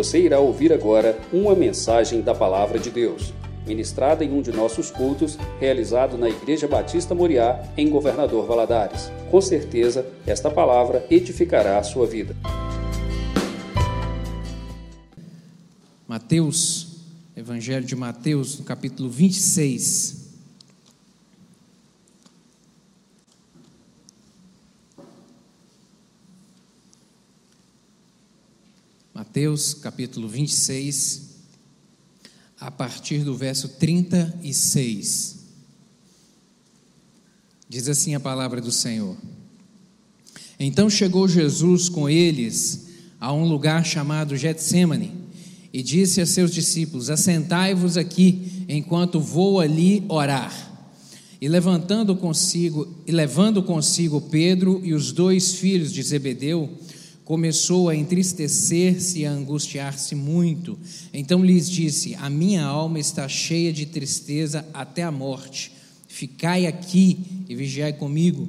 Você irá ouvir agora uma mensagem da Palavra de Deus, ministrada em um de nossos cultos, realizado na Igreja Batista Moriá, em Governador Valadares. Com certeza, esta palavra edificará a sua vida. Mateus, Evangelho de Mateus, no capítulo 26. Mateus capítulo 26, a partir do verso 36. Diz assim a palavra do Senhor. Então chegou Jesus com eles a um lugar chamado Getsemane e disse a seus discípulos: Assentai-vos aqui enquanto vou ali orar. E levantando consigo e levando consigo Pedro e os dois filhos de Zebedeu, começou a entristecer-se e a angustiar-se muito. Então lhes disse: A minha alma está cheia de tristeza até a morte. Ficai aqui e vigiai comigo.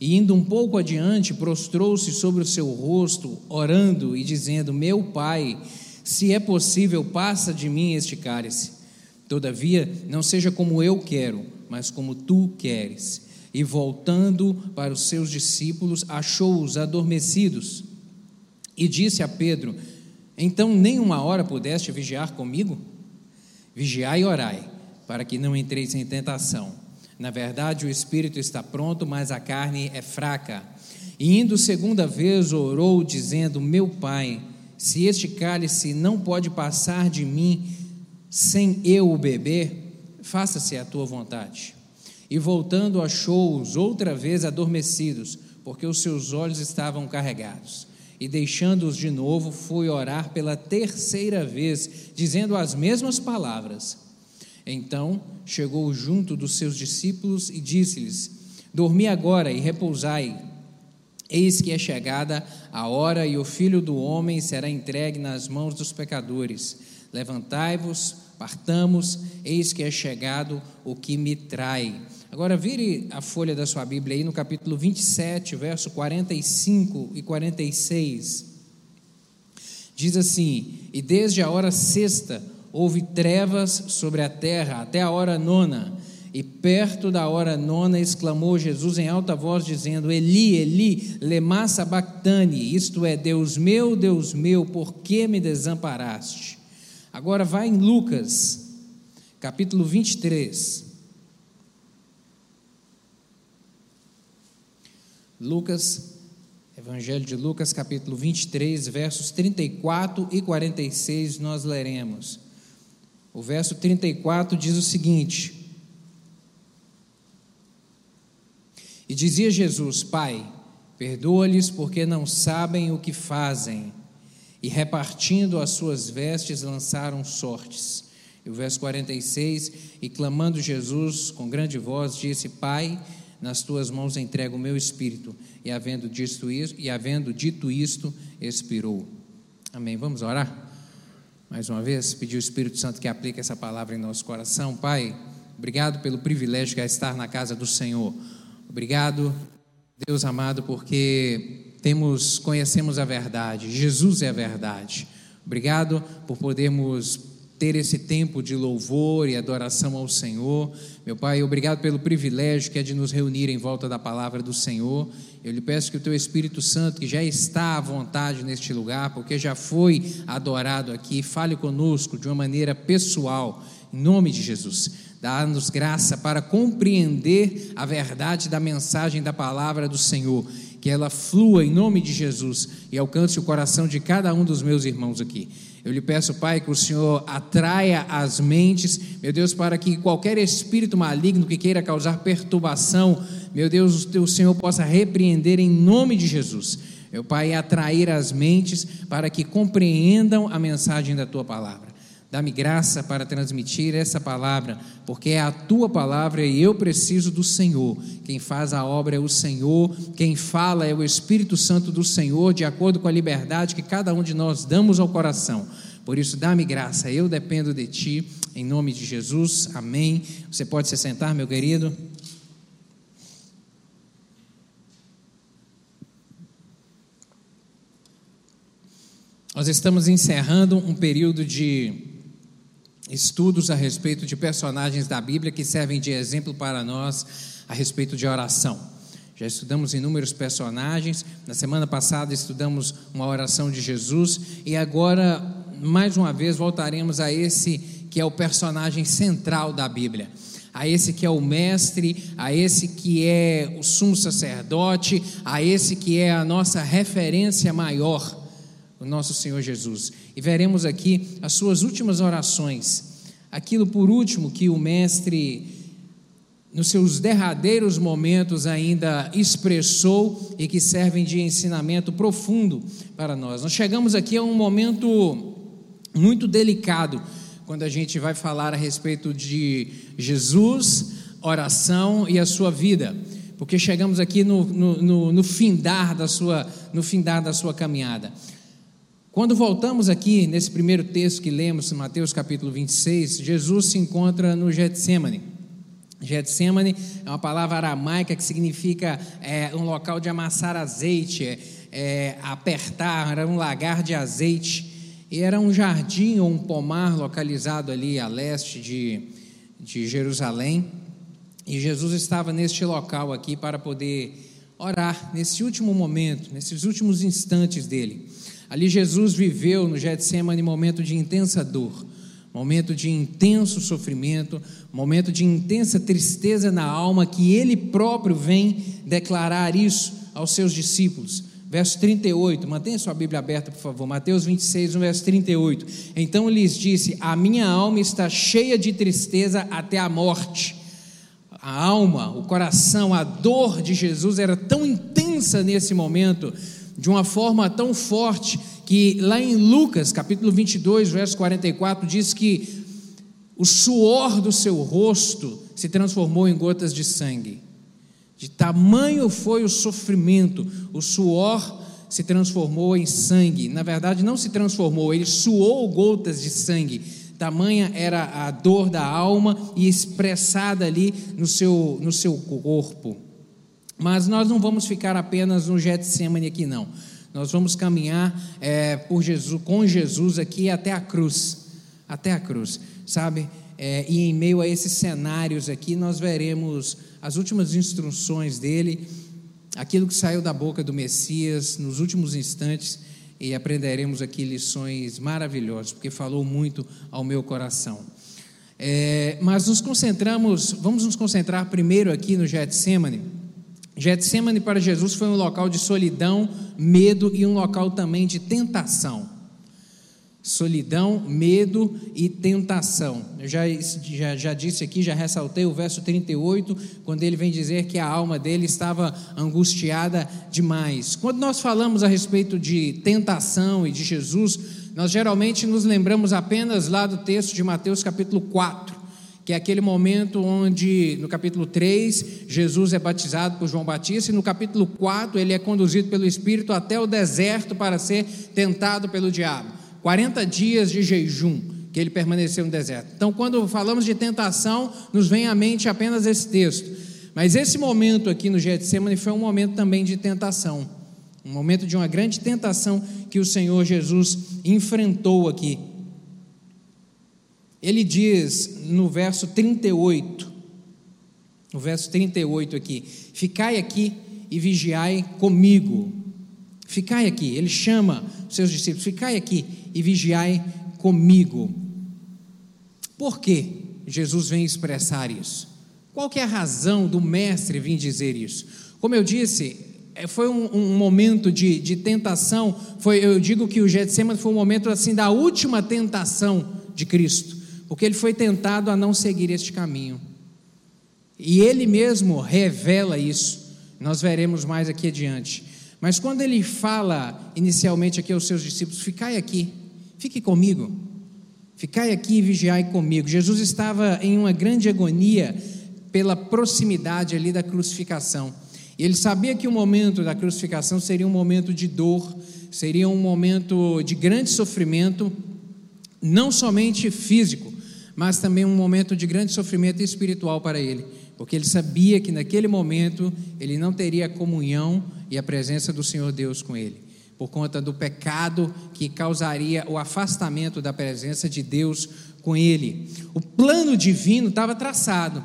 E indo um pouco adiante, prostrou-se sobre o seu rosto, orando e dizendo: Meu pai, se é possível, passa de mim este cálice. Todavia, não seja como eu quero, mas como tu queres. E voltando para os seus discípulos, achou-os adormecidos e disse a Pedro: Então nem uma hora pudeste vigiar comigo? Vigiai e orai, para que não entreis em tentação. Na verdade, o espírito está pronto, mas a carne é fraca. E indo segunda vez, orou, dizendo: Meu pai, se este cálice não pode passar de mim sem eu o beber, faça-se a tua vontade. E voltando, achou-os outra vez adormecidos, porque os seus olhos estavam carregados e deixando-os de novo, foi orar pela terceira vez, dizendo as mesmas palavras. Então chegou junto dos seus discípulos e disse-lhes: Dormi agora e repousai. Eis que é chegada a hora e o filho do homem será entregue nas mãos dos pecadores. Levantai-vos, partamos, eis que é chegado o que me trai. Agora vire a folha da sua Bíblia aí no capítulo 27, verso 45 e 46. Diz assim: E desde a hora sexta houve trevas sobre a terra até a hora nona. E perto da hora nona exclamou Jesus em alta voz, dizendo: Eli, Eli, lema sabachthani, isto é, Deus meu, Deus meu, por que me desamparaste? Agora vai em Lucas, capítulo 23. Lucas, Evangelho de Lucas, capítulo 23, versos 34 e 46, nós leremos. O verso 34 diz o seguinte: E dizia Jesus: Pai, perdoa-lhes porque não sabem o que fazem. E repartindo as suas vestes, lançaram sortes. E o verso 46: E clamando Jesus com grande voz, disse: Pai, nas tuas mãos entrego o meu espírito. E havendo dito isso, e havendo dito isto, expirou. Amém. Vamos orar? Mais uma vez, pedir o Espírito Santo que aplique essa palavra em nosso coração. Pai, obrigado pelo privilégio é estar na casa do Senhor. Obrigado, Deus amado, porque temos conhecemos a verdade. Jesus é a verdade. Obrigado por podermos ter esse tempo de louvor e adoração ao Senhor. Meu Pai, obrigado pelo privilégio que é de nos reunir em volta da palavra do Senhor. Eu lhe peço que o Teu Espírito Santo, que já está à vontade neste lugar, porque já foi adorado aqui, fale conosco de uma maneira pessoal, em nome de Jesus. Dá-nos graça para compreender a verdade da mensagem da palavra do Senhor que ela flua em nome de Jesus e alcance o coração de cada um dos meus irmãos aqui. Eu lhe peço, Pai, que o Senhor atraia as mentes, meu Deus, para que qualquer espírito maligno que queira causar perturbação, meu Deus, o Senhor possa repreender em nome de Jesus. Meu Pai, atrair as mentes para que compreendam a mensagem da tua palavra. Dá-me graça para transmitir essa palavra, porque é a tua palavra e eu preciso do Senhor. Quem faz a obra é o Senhor, quem fala é o Espírito Santo do Senhor, de acordo com a liberdade que cada um de nós damos ao coração. Por isso, dá-me graça, eu dependo de ti, em nome de Jesus, amém. Você pode se sentar, meu querido. Nós estamos encerrando um período de estudos a respeito de personagens da Bíblia que servem de exemplo para nós a respeito de oração. Já estudamos inúmeros personagens. Na semana passada estudamos uma oração de Jesus e agora, mais uma vez, voltaremos a esse que é o personagem central da Bíblia a esse que é o mestre, a esse que é o sumo sacerdote, a esse que é a nossa referência maior o nosso Senhor Jesus. E veremos aqui as suas últimas orações, aquilo por último que o Mestre, nos seus derradeiros momentos, ainda expressou e que servem de ensinamento profundo para nós. Nós chegamos aqui a um momento muito delicado, quando a gente vai falar a respeito de Jesus, oração e a sua vida porque chegamos aqui no, no, no, no findar da sua no findar da sua caminhada. Quando voltamos aqui nesse primeiro texto que lemos, Mateus capítulo 26, Jesus se encontra no Getsemane. Getsemane é uma palavra aramaica que significa é, um local de amassar azeite, é, é, apertar, era um lagar de azeite. E era um jardim ou um pomar localizado ali a leste de, de Jerusalém. E Jesus estava neste local aqui para poder orar nesse último momento, nesses últimos instantes dele. Ali Jesus viveu no Getsemane momento de intensa dor, momento de intenso sofrimento, momento de intensa tristeza na alma, que ele próprio vem declarar isso aos seus discípulos. Verso 38, mantenha sua Bíblia aberta, por favor. Mateus 26, verso 38. Então lhes disse: A minha alma está cheia de tristeza até a morte. A alma, o coração, a dor de Jesus era tão intensa nesse momento de uma forma tão forte que lá em Lucas, capítulo 22, verso 44, diz que o suor do seu rosto se transformou em gotas de sangue. De tamanho foi o sofrimento, o suor se transformou em sangue. Na verdade, não se transformou, ele suou gotas de sangue. Tamanha era a dor da alma e expressada ali no seu, no seu corpo. Mas nós não vamos ficar apenas no Getsemane aqui, não. Nós vamos caminhar é, por Jesus, com Jesus aqui até a cruz. Até a cruz, sabe? É, e em meio a esses cenários aqui, nós veremos as últimas instruções dele, aquilo que saiu da boca do Messias nos últimos instantes, e aprenderemos aqui lições maravilhosas, porque falou muito ao meu coração. É, mas nos concentramos, vamos nos concentrar primeiro aqui no Getsemane Getsemane para Jesus foi um local de solidão, medo e um local também de tentação. Solidão, medo e tentação. Eu já, já, já disse aqui, já ressaltei o verso 38, quando ele vem dizer que a alma dele estava angustiada demais. Quando nós falamos a respeito de tentação e de Jesus, nós geralmente nos lembramos apenas lá do texto de Mateus capítulo 4 que é aquele momento onde, no capítulo 3, Jesus é batizado por João Batista, e no capítulo 4, ele é conduzido pelo Espírito até o deserto para ser tentado pelo diabo. 40 dias de jejum que ele permaneceu no deserto. Então, quando falamos de tentação, nos vem à mente apenas esse texto. Mas esse momento aqui no Getsemane foi um momento também de tentação. Um momento de uma grande tentação que o Senhor Jesus enfrentou aqui. Ele diz no verso 38, no verso 38 aqui: Ficai aqui e vigiai comigo. Ficai aqui. Ele chama os seus discípulos: Ficai aqui e vigiai comigo. Por que Jesus vem expressar isso? Qual é a razão do mestre vir dizer isso? Como eu disse, é, foi um, um momento de, de, tentação. Foi, eu digo que o Getsemane foi um momento assim da última tentação de Cristo porque ele foi tentado a não seguir este caminho. E ele mesmo revela isso. Nós veremos mais aqui adiante. Mas quando ele fala inicialmente aqui aos seus discípulos: Ficai aqui, fique comigo, ficai aqui e vigiai comigo. Jesus estava em uma grande agonia pela proximidade ali da crucificação. E ele sabia que o momento da crucificação seria um momento de dor, seria um momento de grande sofrimento, não somente físico, mas também um momento de grande sofrimento espiritual para ele, porque ele sabia que naquele momento ele não teria a comunhão e a presença do Senhor Deus com ele. por conta do pecado que causaria o afastamento da presença de Deus com ele. O plano divino estava traçado.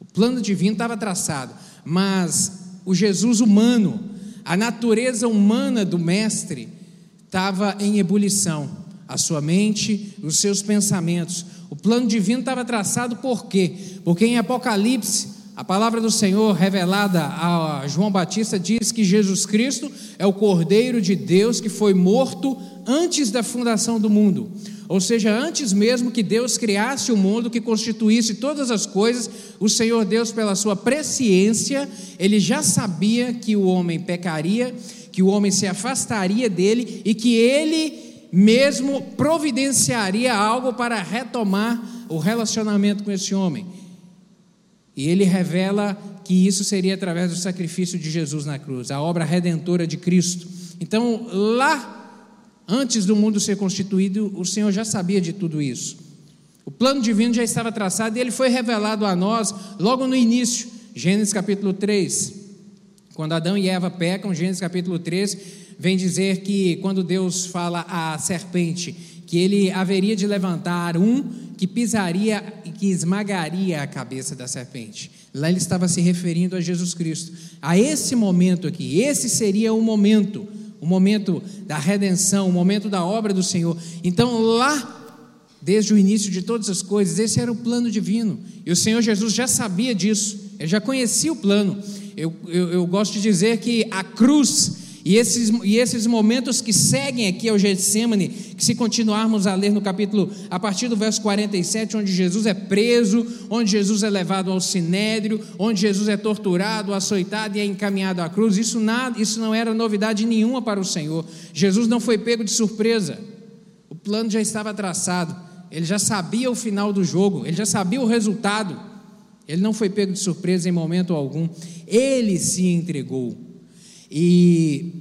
O plano divino estava traçado, mas o Jesus humano, a natureza humana do mestre estava em ebulição. A sua mente, os seus pensamentos. O plano divino estava traçado por quê? Porque em Apocalipse a palavra do Senhor revelada a João Batista diz que Jesus Cristo é o Cordeiro de Deus que foi morto antes da fundação do mundo. Ou seja, antes mesmo que Deus criasse o mundo, que constituísse todas as coisas, o Senhor Deus, pela sua presciência, ele já sabia que o homem pecaria, que o homem se afastaria dele e que ele mesmo providenciaria algo para retomar o relacionamento com esse homem. E ele revela que isso seria através do sacrifício de Jesus na cruz, a obra redentora de Cristo. Então, lá, antes do mundo ser constituído, o Senhor já sabia de tudo isso. O plano divino já estava traçado e ele foi revelado a nós logo no início, Gênesis capítulo 3. Quando Adão e Eva pecam, Gênesis capítulo 3, vem dizer que quando Deus fala à serpente que ele haveria de levantar um que pisaria e que esmagaria a cabeça da serpente. Lá ele estava se referindo a Jesus Cristo. A esse momento aqui, esse seria o momento, o momento da redenção, o momento da obra do Senhor. Então, lá, desde o início de todas as coisas, esse era o plano divino. E o Senhor Jesus já sabia disso, ele já conhecia o plano. Eu, eu, eu gosto de dizer que a cruz e esses, e esses momentos que seguem aqui ao Getsemane, que se continuarmos a ler no capítulo, a partir do verso 47, onde Jesus é preso, onde Jesus é levado ao sinédrio, onde Jesus é torturado, açoitado e é encaminhado à cruz, isso, nada, isso não era novidade nenhuma para o Senhor. Jesus não foi pego de surpresa, o plano já estava traçado, ele já sabia o final do jogo, ele já sabia o resultado, ele não foi pego de surpresa em momento algum, ele se entregou. E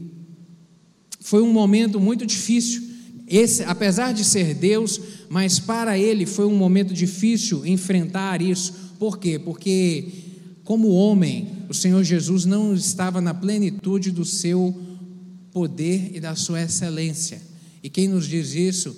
foi um momento muito difícil. Esse, apesar de ser Deus, mas para ele foi um momento difícil enfrentar isso. Por quê? Porque como homem, o Senhor Jesus não estava na plenitude do seu poder e da sua excelência. E quem nos diz isso?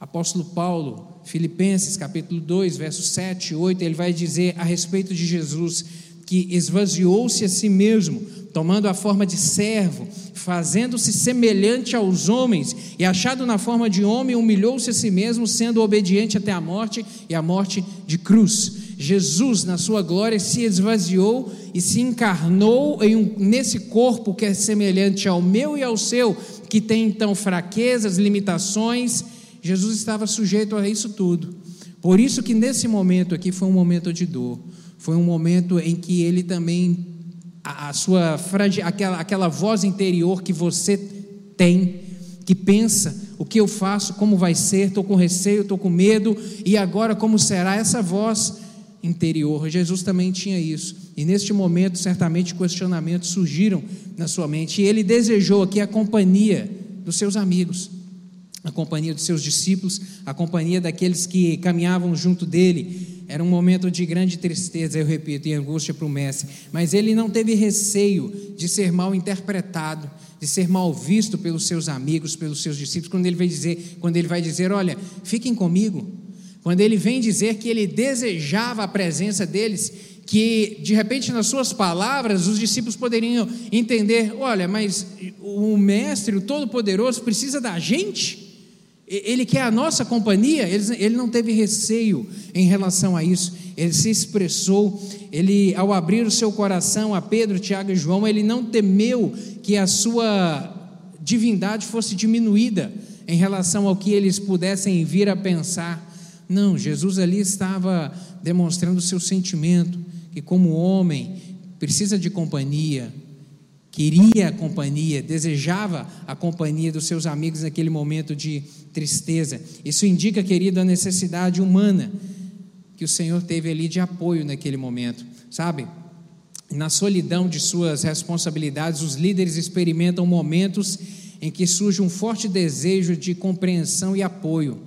Apóstolo Paulo, Filipenses capítulo 2, versos 7 e 8, ele vai dizer a respeito de Jesus que esvaziou-se a si mesmo, tomando a forma de servo, fazendo-se semelhante aos homens, e achado na forma de homem, humilhou-se a si mesmo, sendo obediente até a morte e a morte de cruz. Jesus, na sua glória, se esvaziou e se encarnou um, nesse corpo que é semelhante ao meu e ao seu, que tem então fraquezas, limitações. Jesus estava sujeito a isso tudo. Por isso que nesse momento aqui foi um momento de dor. Foi um momento em que ele também, a, a sua aquela, aquela voz interior que você tem, que pensa o que eu faço, como vai ser, estou com receio, estou com medo, e agora como será essa voz interior? Jesus também tinha isso, e neste momento, certamente, questionamentos surgiram na sua mente, e ele desejou aqui a companhia dos seus amigos, a companhia dos seus discípulos, a companhia daqueles que caminhavam junto dele, era um momento de grande tristeza, eu repito, e angústia para o mestre. Mas ele não teve receio de ser mal interpretado, de ser mal visto pelos seus amigos, pelos seus discípulos, quando ele vai dizer, quando ele vai dizer, olha, fiquem comigo. Quando ele vem dizer que ele desejava a presença deles, que de repente nas suas palavras os discípulos poderiam entender, olha, mas o mestre, o todo-poderoso precisa da gente? Ele quer a nossa companhia, ele não teve receio em relação a isso, ele se expressou, ele, ao abrir o seu coração a Pedro, Tiago e João, ele não temeu que a sua divindade fosse diminuída em relação ao que eles pudessem vir a pensar. Não, Jesus ali estava demonstrando o seu sentimento, que como homem precisa de companhia, queria a companhia, desejava a companhia dos seus amigos naquele momento de tristeza. Isso indica, querido, a necessidade humana que o Senhor teve ali de apoio naquele momento, sabe? Na solidão de suas responsabilidades, os líderes experimentam momentos em que surge um forte desejo de compreensão e apoio.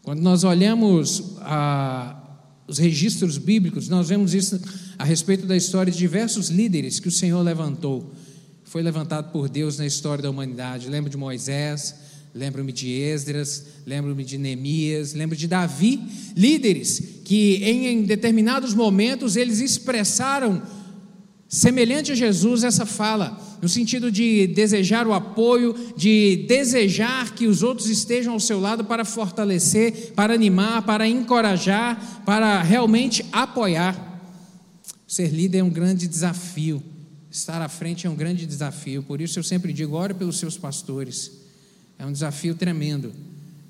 Quando nós olhamos a, os registros bíblicos, nós vemos isso a respeito da história de diversos líderes que o Senhor levantou foi levantado por Deus na história da humanidade. Lembro de Moisés, lembro-me de Esdras, lembro-me de Neemias, lembro de Davi, líderes que em, em determinados momentos eles expressaram semelhante a Jesus essa fala, no sentido de desejar o apoio, de desejar que os outros estejam ao seu lado para fortalecer, para animar, para encorajar, para realmente apoiar. Ser líder é um grande desafio. Estar à frente é um grande desafio. Por isso eu sempre digo: ore pelos seus pastores. É um desafio tremendo.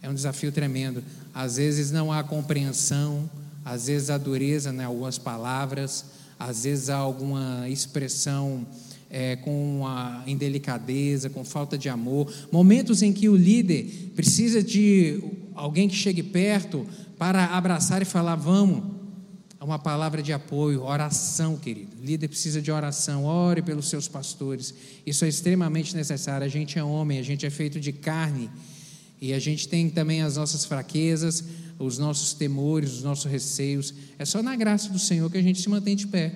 É um desafio tremendo. Às vezes não há compreensão, às vezes há dureza em algumas palavras, às vezes há alguma expressão é, com a indelicadeza, com falta de amor. Momentos em que o líder precisa de alguém que chegue perto para abraçar e falar: vamos é uma palavra de apoio, oração, querido. O líder precisa de oração, ore pelos seus pastores. Isso é extremamente necessário. A gente é homem, a gente é feito de carne. E a gente tem também as nossas fraquezas, os nossos temores, os nossos receios. É só na graça do Senhor que a gente se mantém de pé.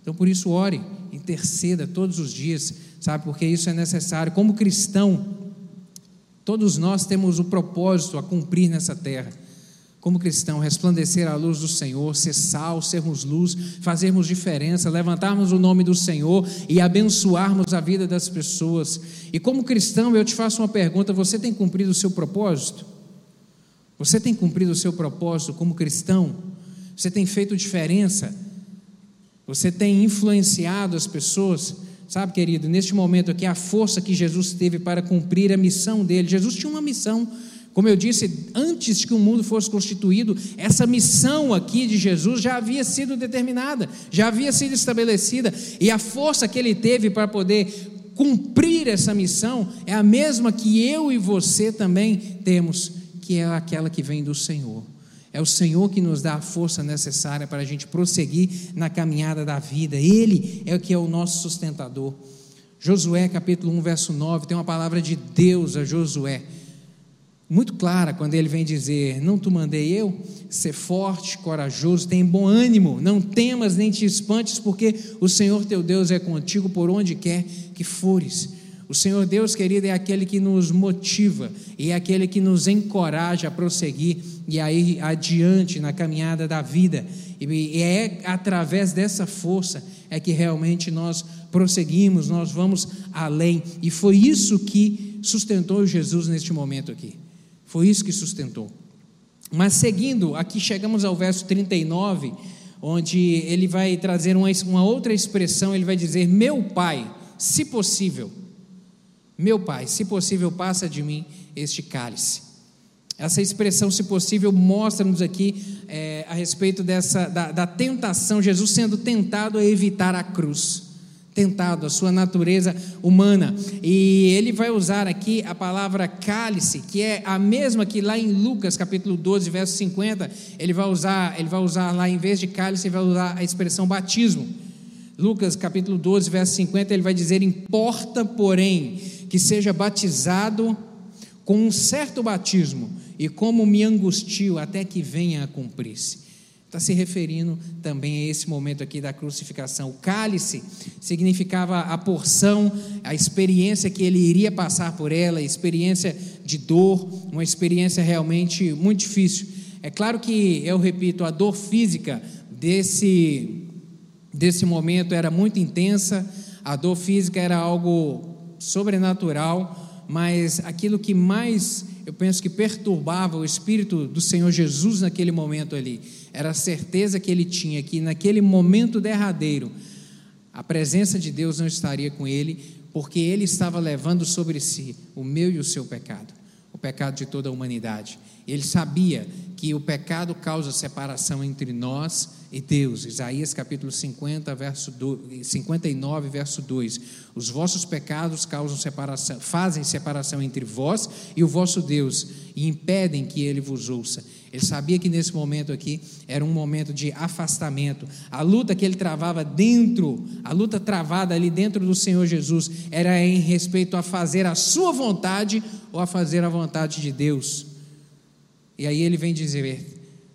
Então, por isso, ore, interceda todos os dias, sabe? Porque isso é necessário. Como cristão, todos nós temos o propósito a cumprir nessa terra como cristão, resplandecer a luz do Senhor, ser sal, sermos luz, fazermos diferença, levantarmos o nome do Senhor e abençoarmos a vida das pessoas. E como cristão, eu te faço uma pergunta: você tem cumprido o seu propósito? Você tem cumprido o seu propósito como cristão? Você tem feito diferença? Você tem influenciado as pessoas? Sabe, querido, neste momento aqui, a força que Jesus teve para cumprir a missão dele. Jesus tinha uma missão como eu disse, antes que o mundo fosse constituído, essa missão aqui de Jesus já havia sido determinada, já havia sido estabelecida, e a força que ele teve para poder cumprir essa missão é a mesma que eu e você também temos, que é aquela que vem do Senhor. É o Senhor que nos dá a força necessária para a gente prosseguir na caminhada da vida. Ele é o que é o nosso sustentador. Josué capítulo 1, verso 9, tem uma palavra de Deus a Josué muito clara quando ele vem dizer: Não te mandei eu? Ser forte, corajoso, tem bom ânimo, não temas nem te espantes, porque o Senhor teu Deus é contigo por onde quer que fores. O Senhor Deus, querido, é aquele que nos motiva e é aquele que nos encoraja a prosseguir e a ir adiante na caminhada da vida. E é através dessa força é que realmente nós prosseguimos, nós vamos além. E foi isso que sustentou Jesus neste momento aqui. Foi isso que sustentou. Mas seguindo, aqui chegamos ao verso 39, onde ele vai trazer uma, uma outra expressão, ele vai dizer: Meu pai, se possível, meu pai, se possível, passa de mim este cálice. Essa expressão, se possível, mostra-nos aqui é, a respeito dessa, da, da tentação, Jesus sendo tentado a evitar a cruz tentado, a sua natureza humana. E ele vai usar aqui a palavra cálice, que é a mesma que lá em Lucas, capítulo 12, verso 50, ele vai usar, ele vai usar lá em vez de cálice, ele vai usar a expressão batismo. Lucas, capítulo 12, verso 50, ele vai dizer: "Importa, porém, que seja batizado com um certo batismo, e como me angustio até que venha a cumprir-se." Está se referindo também a esse momento aqui da crucificação. O cálice significava a porção, a experiência que ele iria passar por ela, experiência de dor, uma experiência realmente muito difícil. É claro que, eu repito, a dor física desse, desse momento era muito intensa, a dor física era algo sobrenatural, mas aquilo que mais eu penso que perturbava o espírito do Senhor Jesus naquele momento ali era a certeza que ele tinha que naquele momento derradeiro a presença de Deus não estaria com ele, porque ele estava levando sobre si o meu e o seu pecado, o pecado de toda a humanidade. Ele sabia que o pecado causa separação entre nós e Deus. Isaías capítulo 50, verso 2, 59, verso 2. Os vossos pecados causam separação, fazem separação entre vós e o vosso Deus e impedem que ele vos ouça. Ele sabia que nesse momento aqui era um momento de afastamento. A luta que ele travava dentro, a luta travada ali dentro do Senhor Jesus, era em respeito a fazer a sua vontade ou a fazer a vontade de Deus. E aí ele vem dizer: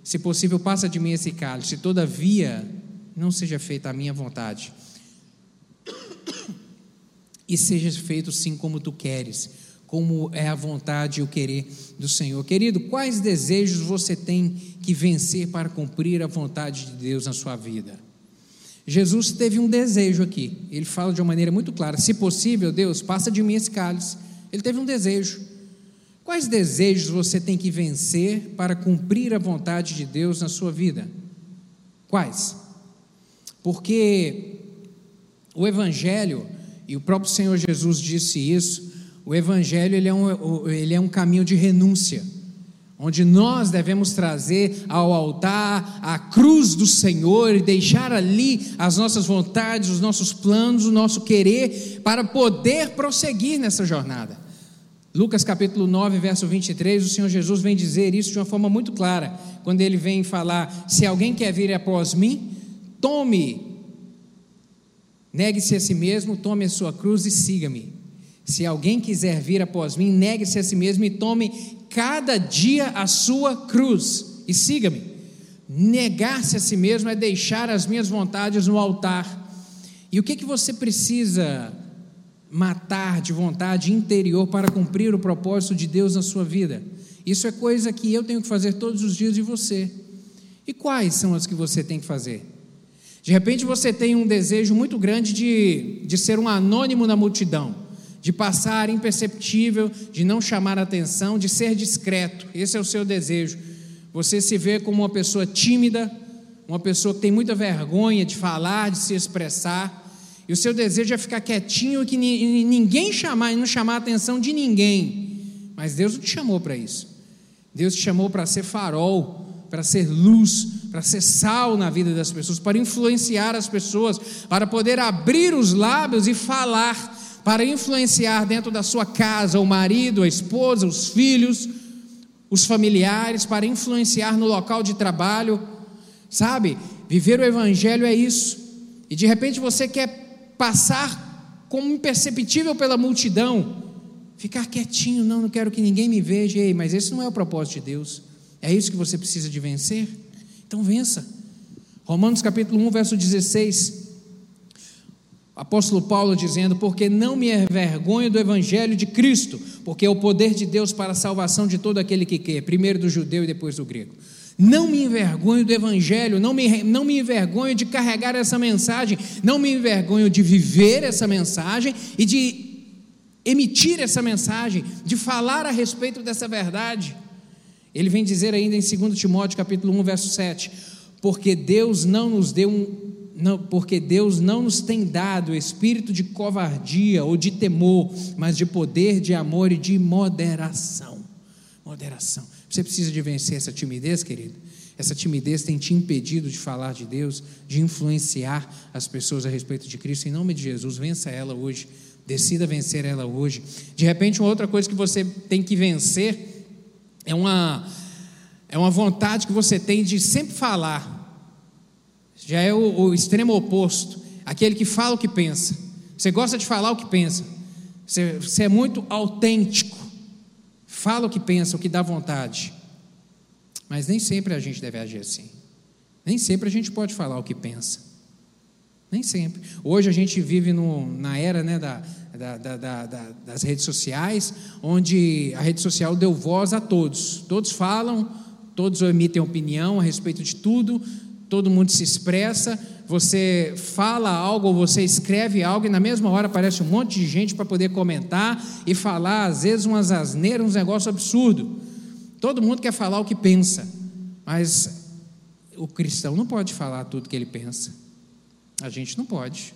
se possível, passa de mim esse cálice, todavia, não seja feita a minha vontade, e seja feito sim como tu queres, como é a vontade e o querer do Senhor. Querido, quais desejos você tem que vencer para cumprir a vontade de Deus na sua vida? Jesus teve um desejo aqui. Ele fala de uma maneira muito clara: se possível, Deus, passa de mim esse cálice. Ele teve um desejo. Quais desejos você tem que vencer para cumprir a vontade de Deus na sua vida? Quais? Porque o Evangelho, e o próprio Senhor Jesus disse isso, o Evangelho ele é, um, ele é um caminho de renúncia, onde nós devemos trazer ao altar a cruz do Senhor e deixar ali as nossas vontades, os nossos planos, o nosso querer, para poder prosseguir nessa jornada. Lucas capítulo 9, verso 23, o Senhor Jesus vem dizer isso de uma forma muito clara, quando ele vem falar: Se alguém quer vir após mim, tome, negue-se a si mesmo, tome a sua cruz e siga-me. Se alguém quiser vir após mim, negue-se a si mesmo e tome cada dia a sua cruz e siga-me. Negar-se a si mesmo é deixar as minhas vontades no altar. E o que, que você precisa matar de vontade interior para cumprir o propósito de Deus na sua vida. Isso é coisa que eu tenho que fazer todos os dias de você. E quais são as que você tem que fazer? De repente você tem um desejo muito grande de, de ser um anônimo na multidão, de passar imperceptível, de não chamar atenção, de ser discreto. Esse é o seu desejo. Você se vê como uma pessoa tímida, uma pessoa que tem muita vergonha de falar, de se expressar. E o seu desejo é ficar quietinho e que ninguém chamar e não chamar a atenção de ninguém. Mas Deus não te chamou para isso. Deus te chamou para ser farol, para ser luz, para ser sal na vida das pessoas, para influenciar as pessoas, para poder abrir os lábios e falar, para influenciar dentro da sua casa o marido, a esposa, os filhos, os familiares, para influenciar no local de trabalho. Sabe? Viver o evangelho é isso. E de repente você quer passar como imperceptível pela multidão, ficar quietinho, não, não quero que ninguém me veja, Ei, mas esse não é o propósito de Deus. É isso que você precisa de vencer? Então vença. Romanos capítulo 1, verso 16. Apóstolo Paulo dizendo: Porque não me envergonho do evangelho de Cristo, porque é o poder de Deus para a salvação de todo aquele que quer, primeiro do judeu e depois do grego. Não me envergonho do Evangelho, não me, não me envergonho de carregar essa mensagem, não me envergonho de viver essa mensagem e de emitir essa mensagem, de falar a respeito dessa verdade. Ele vem dizer ainda em 2 Timóteo capítulo 1, verso 7, porque Deus não nos deu um, não, porque Deus não nos tem dado espírito de covardia ou de temor, mas de poder, de amor e de moderação. Moderação. Você precisa de vencer essa timidez, querido. Essa timidez tem te impedido de falar de Deus, de influenciar as pessoas a respeito de Cristo. Em nome de Jesus, vença ela hoje. Decida vencer ela hoje. De repente, uma outra coisa que você tem que vencer é uma, é uma vontade que você tem de sempre falar. Já é o, o extremo oposto. Aquele que fala o que pensa. Você gosta de falar o que pensa. Você, você é muito autêntico fala o que pensa, o que dá vontade. Mas nem sempre a gente deve agir assim. Nem sempre a gente pode falar o que pensa. Nem sempre. Hoje a gente vive no, na era né, da, da, da, das redes sociais, onde a rede social deu voz a todos. Todos falam, todos emitem opinião a respeito de tudo, todo mundo se expressa, você fala algo ou você escreve algo e na mesma hora aparece um monte de gente para poder comentar e falar, às vezes, umas asneiras, uns negócios absurdos. Todo mundo quer falar o que pensa, mas o cristão não pode falar tudo que ele pensa. A gente não pode.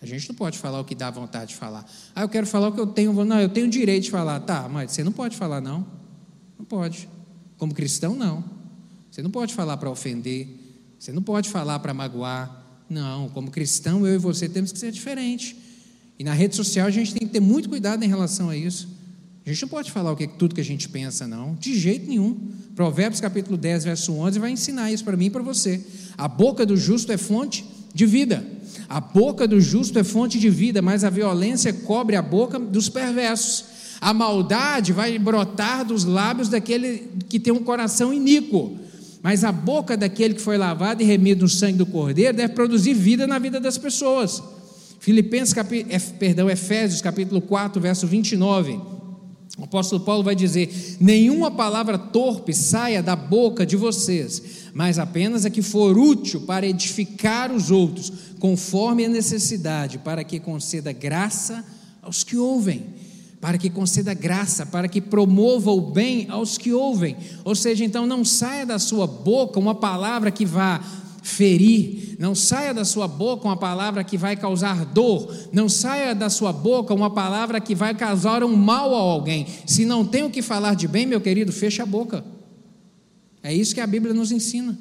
A gente não pode falar o que dá vontade de falar. Ah, eu quero falar o que eu tenho. Não, eu tenho direito de falar. Tá, mas você não pode falar, não. Não pode. Como cristão, não. Você não pode falar para ofender. Você não pode falar para magoar. Não, como cristão, eu e você temos que ser diferente. E na rede social a gente tem que ter muito cuidado em relação a isso. A gente não pode falar o que, tudo que a gente pensa, não, de jeito nenhum. Provérbios capítulo 10, verso 11 vai ensinar isso para mim e para você. A boca do justo é fonte de vida. A boca do justo é fonte de vida, mas a violência cobre a boca dos perversos. A maldade vai brotar dos lábios daquele que tem um coração iníquo. Mas a boca daquele que foi lavado e remido no sangue do Cordeiro deve produzir vida na vida das pessoas. Filipenses, capi, perdão, Efésios capítulo 4, verso 29. O apóstolo Paulo vai dizer: Nenhuma palavra torpe saia da boca de vocês, mas apenas a que for útil para edificar os outros, conforme a necessidade, para que conceda graça aos que ouvem. Para que conceda graça, para que promova o bem aos que ouvem. Ou seja, então não saia da sua boca uma palavra que vá ferir, não saia da sua boca uma palavra que vai causar dor, não saia da sua boca uma palavra que vai causar um mal a alguém. Se não tem o que falar de bem, meu querido, fecha a boca. É isso que a Bíblia nos ensina.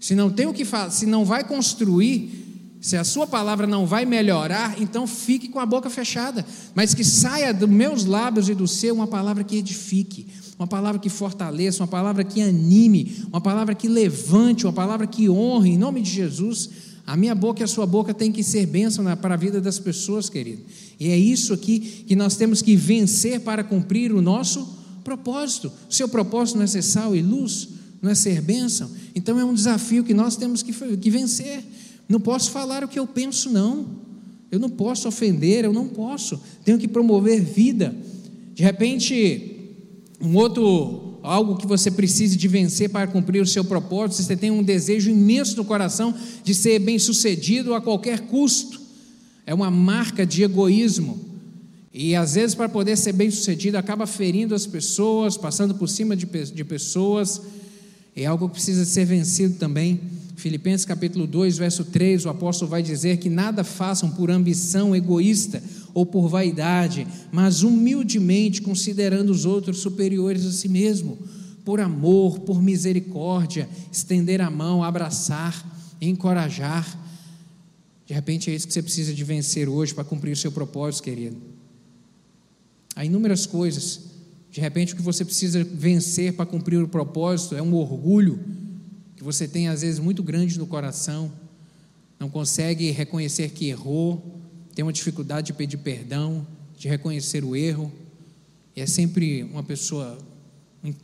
Se não tem o que falar, se não vai construir, se a sua palavra não vai melhorar, então fique com a boca fechada, mas que saia dos meus lábios e do seu uma palavra que edifique, uma palavra que fortaleça, uma palavra que anime, uma palavra que levante, uma palavra que honre, em nome de Jesus. A minha boca e a sua boca tem que ser bênção para a vida das pessoas, querido. E é isso aqui que nós temos que vencer para cumprir o nosso propósito. O seu propósito não é ser sal e luz, não é ser bênção. Então é um desafio que nós temos que, que vencer. Não posso falar o que eu penso, não. Eu não posso ofender, eu não posso. Tenho que promover vida. De repente, um outro, algo que você precise de vencer para cumprir o seu propósito, você tem um desejo imenso no coração de ser bem-sucedido a qualquer custo. É uma marca de egoísmo. E às vezes, para poder ser bem-sucedido, acaba ferindo as pessoas, passando por cima de, de pessoas. É algo que precisa ser vencido também. Filipenses capítulo 2, verso 3, o apóstolo vai dizer que nada façam por ambição egoísta ou por vaidade, mas humildemente considerando os outros superiores a si mesmo, por amor, por misericórdia, estender a mão, abraçar, encorajar. De repente é isso que você precisa de vencer hoje para cumprir o seu propósito, querido. Há inúmeras coisas. De repente o que você precisa vencer para cumprir o propósito é um orgulho que você tem às vezes muito grande no coração, não consegue reconhecer que errou, tem uma dificuldade de pedir perdão, de reconhecer o erro, é sempre uma pessoa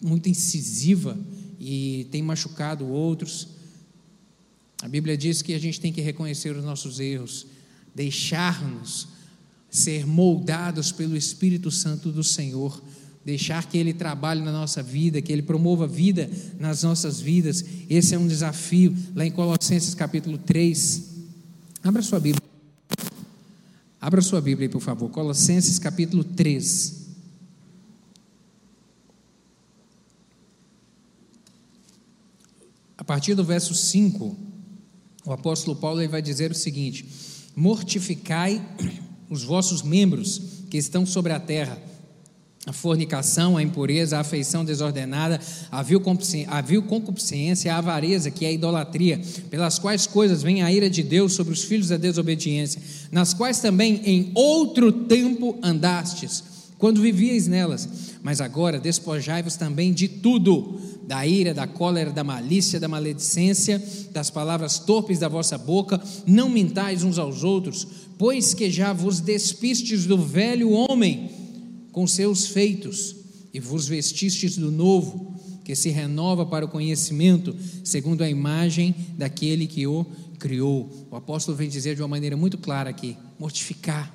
muito incisiva e tem machucado outros. A Bíblia diz que a gente tem que reconhecer os nossos erros, deixar-nos ser moldados pelo Espírito Santo do Senhor, deixar que Ele trabalhe na nossa vida, que Ele promova vida nas nossas vidas. Esse é um desafio, lá em Colossenses capítulo 3. Abra sua Bíblia. Abra sua Bíblia aí, por favor. Colossenses capítulo 3. A partir do verso 5, o apóstolo Paulo vai dizer o seguinte: Mortificai os vossos membros que estão sobre a terra a fornicação, a impureza, a afeição desordenada, a vil concupiscência, a avareza, que é a idolatria, pelas quais coisas vem a ira de Deus sobre os filhos da desobediência, nas quais também em outro tempo andastes, quando vivíeis nelas, mas agora despojai-vos também de tudo, da ira, da cólera, da malícia, da maledicência, das palavras torpes da vossa boca, não mintais uns aos outros, pois que já vos despistes do velho homem, com seus feitos, e vos vestistes do novo, que se renova para o conhecimento, segundo a imagem daquele que o criou. O apóstolo vem dizer de uma maneira muito clara aqui: mortificar,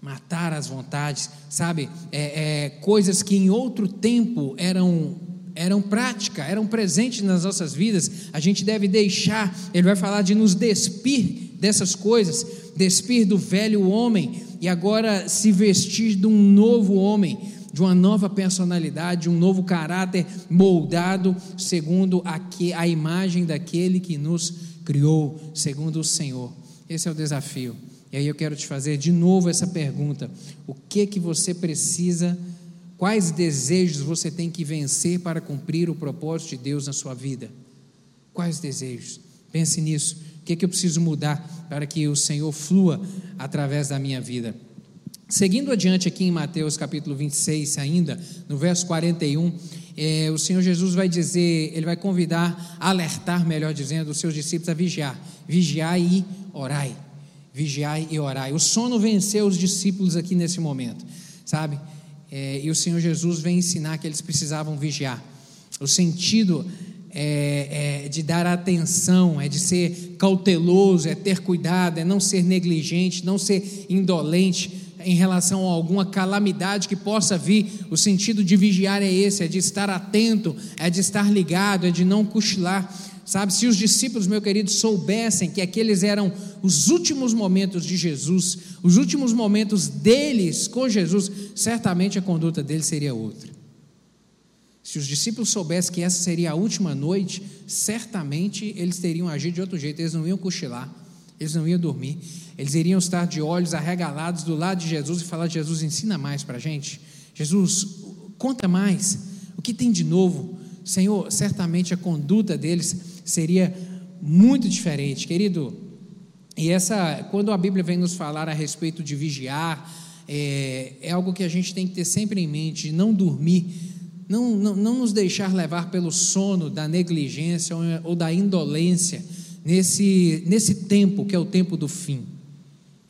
matar as vontades, sabe? É, é, coisas que em outro tempo eram eram prática, eram presentes nas nossas vidas, a gente deve deixar, ele vai falar de nos despir dessas coisas, despir do velho homem e agora se vestir de um novo homem, de uma nova personalidade, de um novo caráter moldado segundo a imagem daquele que nos criou, segundo o Senhor. Esse é o desafio. E aí eu quero te fazer de novo essa pergunta: o que que você precisa, quais desejos você tem que vencer para cumprir o propósito de Deus na sua vida? Quais desejos? Pense nisso. O que, é que eu preciso mudar para que o Senhor flua através da minha vida? Seguindo adiante aqui em Mateus capítulo 26, ainda, no verso 41, é, o Senhor Jesus vai dizer, ele vai convidar, alertar, melhor dizendo, os seus discípulos a vigiar. Vigiai e orai. Vigiai e orai. O sono venceu os discípulos aqui nesse momento, sabe? É, e o Senhor Jesus vem ensinar que eles precisavam vigiar. O sentido é, é, de dar atenção, é de ser cauteloso, é ter cuidado, é não ser negligente, não ser indolente em relação a alguma calamidade que possa vir. O sentido de vigiar é esse: é de estar atento, é de estar ligado, é de não cochilar. Sabe, se os discípulos, meu querido, soubessem que aqueles eram os últimos momentos de Jesus, os últimos momentos deles com Jesus, certamente a conduta deles seria outra. Se os discípulos soubessem que essa seria a última noite, certamente eles teriam agido de outro jeito, eles não iam cochilar, eles não iam dormir, eles iriam estar de olhos arregalados do lado de Jesus e falar: Jesus, ensina mais para a gente, Jesus, conta mais, o que tem de novo? Senhor, certamente a conduta deles seria muito diferente, querido. E essa, quando a Bíblia vem nos falar a respeito de vigiar, é, é algo que a gente tem que ter sempre em mente, não dormir não, não, não nos deixar levar pelo sono da negligência ou, da indolência nesse, nesse tempo que é o tempo do fim.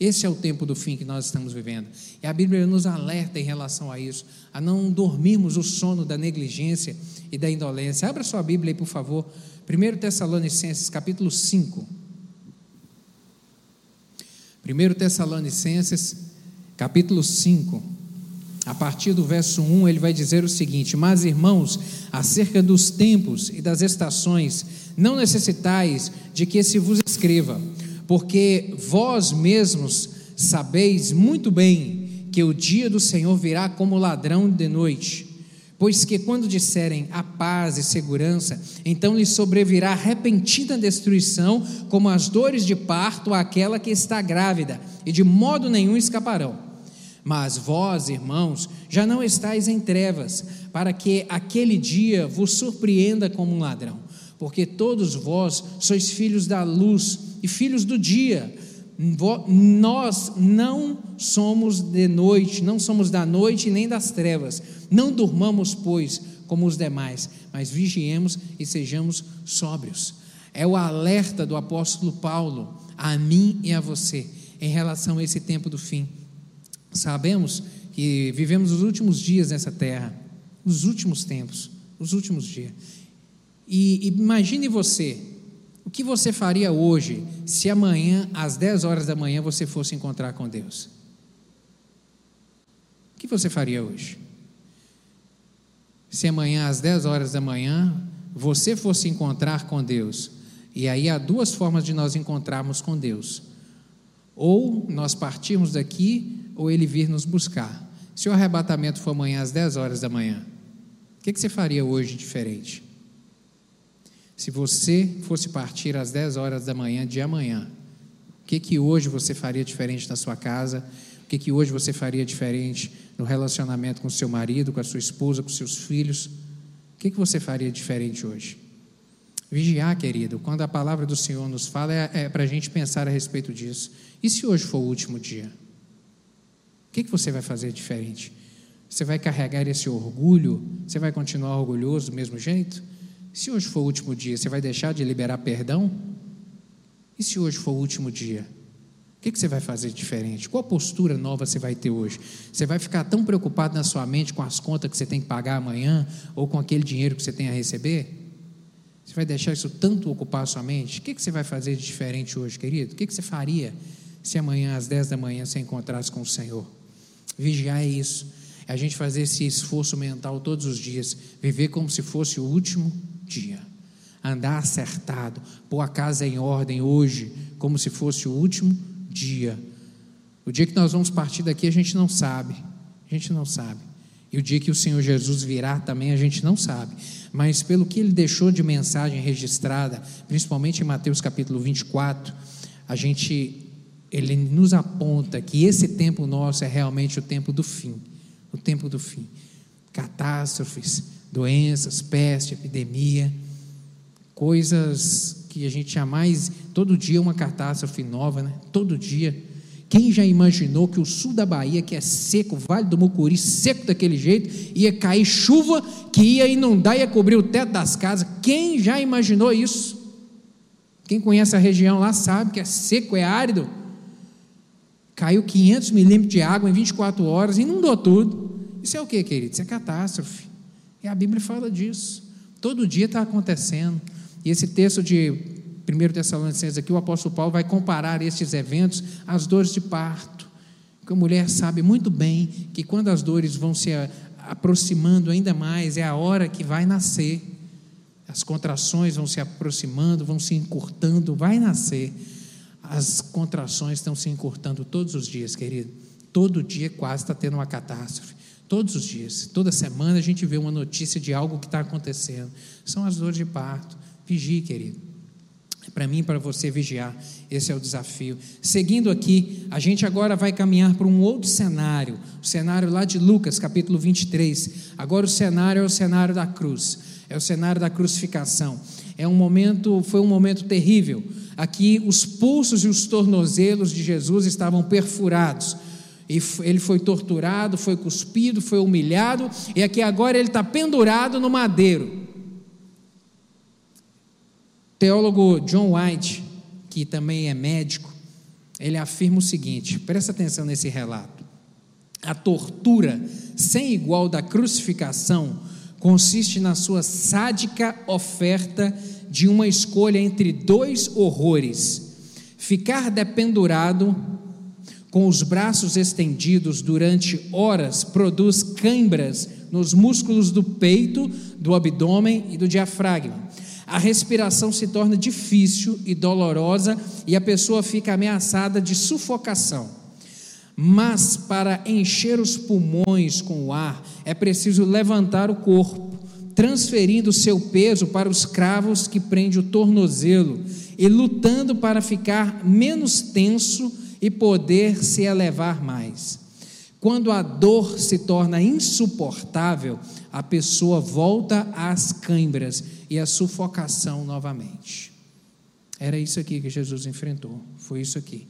Esse é o tempo do fim que nós estamos vivendo. E a Bíblia nos alerta em relação a isso, a não dormirmos o sono da negligência e da indolência. Abra sua Bíblia aí, por favor. 1 Tessalonicenses, capítulo 5. 1 Tessalonicenses, capítulo 5. A partir do verso 1, ele vai dizer o seguinte: Mas, irmãos, acerca dos tempos e das estações, não necessitais de que se vos escreva, porque vós mesmos sabeis muito bem que o dia do Senhor virá como ladrão de noite. Pois que quando disserem a paz e segurança, então lhes sobrevirá repentina destruição, como as dores de parto àquela que está grávida, e de modo nenhum escaparão. Mas vós, irmãos, já não estáis em trevas, para que aquele dia vos surpreenda como um ladrão, porque todos vós sois filhos da luz e filhos do dia. Nós não somos de noite, não somos da noite nem das trevas. Não durmamos, pois, como os demais, mas vigiemos e sejamos sóbrios. É o alerta do apóstolo Paulo a mim e a você em relação a esse tempo do fim. Sabemos que vivemos os últimos dias nessa terra, os últimos tempos, os últimos dias. E, imagine você, o que você faria hoje se amanhã, às 10 horas da manhã, você fosse encontrar com Deus? O que você faria hoje? Se amanhã, às 10 horas da manhã, você fosse encontrar com Deus, e aí há duas formas de nós encontrarmos com Deus. Ou nós partirmos daqui ou ele vir nos buscar. Se o arrebatamento for amanhã às 10 horas da manhã, o que, que você faria hoje diferente? Se você fosse partir às 10 horas da manhã de amanhã, o que, que hoje você faria diferente na sua casa? O que, que hoje você faria diferente no relacionamento com seu marido, com a sua esposa, com seus filhos? O que, que você faria diferente hoje? Vigiar, querido, quando a palavra do Senhor nos fala, é, é para a gente pensar a respeito disso. E se hoje for o último dia? O que, que você vai fazer diferente? Você vai carregar esse orgulho? Você vai continuar orgulhoso do mesmo jeito? Se hoje for o último dia, você vai deixar de liberar perdão? E se hoje for o último dia? O que, que você vai fazer diferente? Qual postura nova você vai ter hoje? Você vai ficar tão preocupado na sua mente com as contas que você tem que pagar amanhã ou com aquele dinheiro que você tem a receber? Você vai deixar isso tanto ocupar a sua mente? O que, que você vai fazer de diferente hoje, querido? O que, que você faria se amanhã às 10 da manhã você encontrasse com o Senhor? Vigiar é isso. É a gente fazer esse esforço mental todos os dias, viver como se fosse o último dia. Andar acertado, pôr a casa em ordem hoje, como se fosse o último dia. O dia que nós vamos partir daqui a gente não sabe. A gente não sabe. E o dia que o Senhor Jesus virá também a gente não sabe. Mas pelo que ele deixou de mensagem registrada, principalmente em Mateus capítulo 24, a gente ele nos aponta que esse tempo nosso é realmente o tempo do fim o tempo do fim. Catástrofes, doenças, peste, epidemia, coisas que a gente jamais. Todo dia uma catástrofe nova, né? Todo dia. Quem já imaginou que o sul da Bahia, que é seco, o Vale do Mucuri, seco daquele jeito, ia cair chuva que ia inundar, ia cobrir o teto das casas? Quem já imaginou isso? Quem conhece a região lá sabe que é seco, é árido. Caiu 500 milímetros de água em 24 horas, inundou tudo. Isso é o que, querido? Isso é catástrofe. E a Bíblia fala disso. Todo dia está acontecendo. E esse texto de 1 Tessalonicenses aqui, o apóstolo Paulo vai comparar estes eventos às dores de parto. Porque a mulher sabe muito bem que quando as dores vão se aproximando ainda mais, é a hora que vai nascer. As contrações vão se aproximando, vão se encurtando, vai nascer. As contrações estão se encurtando todos os dias, querido. Todo dia quase está tendo uma catástrofe. Todos os dias, toda semana a gente vê uma notícia de algo que está acontecendo. São as dores de parto. Vigie, querido. É para mim para você vigiar. Esse é o desafio. Seguindo aqui, a gente agora vai caminhar para um outro cenário. O cenário lá de Lucas, capítulo 23. Agora o cenário é o cenário da cruz. É o cenário da crucificação. É um momento, foi um momento terrível. Aqui os pulsos e os tornozelos de Jesus estavam perfurados. E ele foi torturado, foi cuspido, foi humilhado, e aqui agora ele está pendurado no madeiro. Teólogo John White, que também é médico, ele afirma o seguinte: presta atenção nesse relato. A tortura sem igual da crucificação consiste na sua sádica oferta de uma escolha entre dois horrores: ficar dependurado com os braços estendidos durante horas produz câimbras nos músculos do peito, do abdômen e do diafragma. A respiração se torna difícil e dolorosa e a pessoa fica ameaçada de sufocação. Mas para encher os pulmões com o ar, é preciso levantar o corpo, transferindo seu peso para os cravos que prende o tornozelo e lutando para ficar menos tenso e poder se elevar mais. Quando a dor se torna insuportável, a pessoa volta às câimbras e à sufocação novamente. Era isso aqui que Jesus enfrentou, foi isso aqui.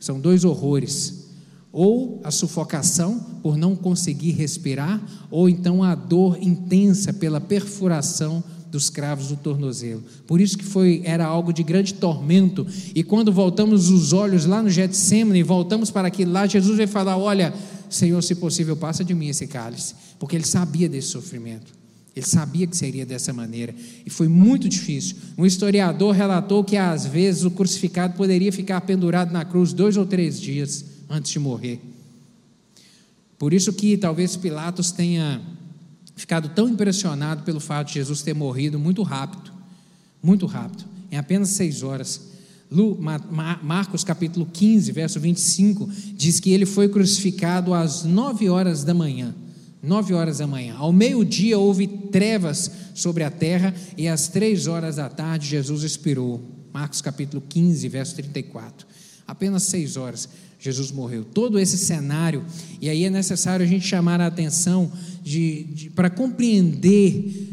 São dois horrores: ou a sufocação por não conseguir respirar, ou então a dor intensa pela perfuração dos cravos do tornozelo. Por isso que foi era algo de grande tormento. E quando voltamos os olhos lá no Getsemane, voltamos para aquilo lá, Jesus veio falar: "Olha, Senhor, se possível, passa de mim esse cálice", porque ele sabia desse sofrimento. Ele sabia que seria dessa maneira e foi muito difícil. Um historiador relatou que às vezes o crucificado poderia ficar pendurado na cruz dois ou três dias antes de morrer. Por isso que talvez Pilatos tenha ficado tão impressionado pelo fato de Jesus ter morrido muito rápido, muito rápido, em apenas seis horas. Marcos capítulo 15, verso 25, diz que ele foi crucificado às nove horas da manhã. Nove horas da manhã. Ao meio-dia houve trevas sobre a terra, e às três horas da tarde Jesus expirou. Marcos capítulo 15, verso 34. Apenas seis horas. Jesus morreu. Todo esse cenário, e aí é necessário a gente chamar a atenção de, de para compreender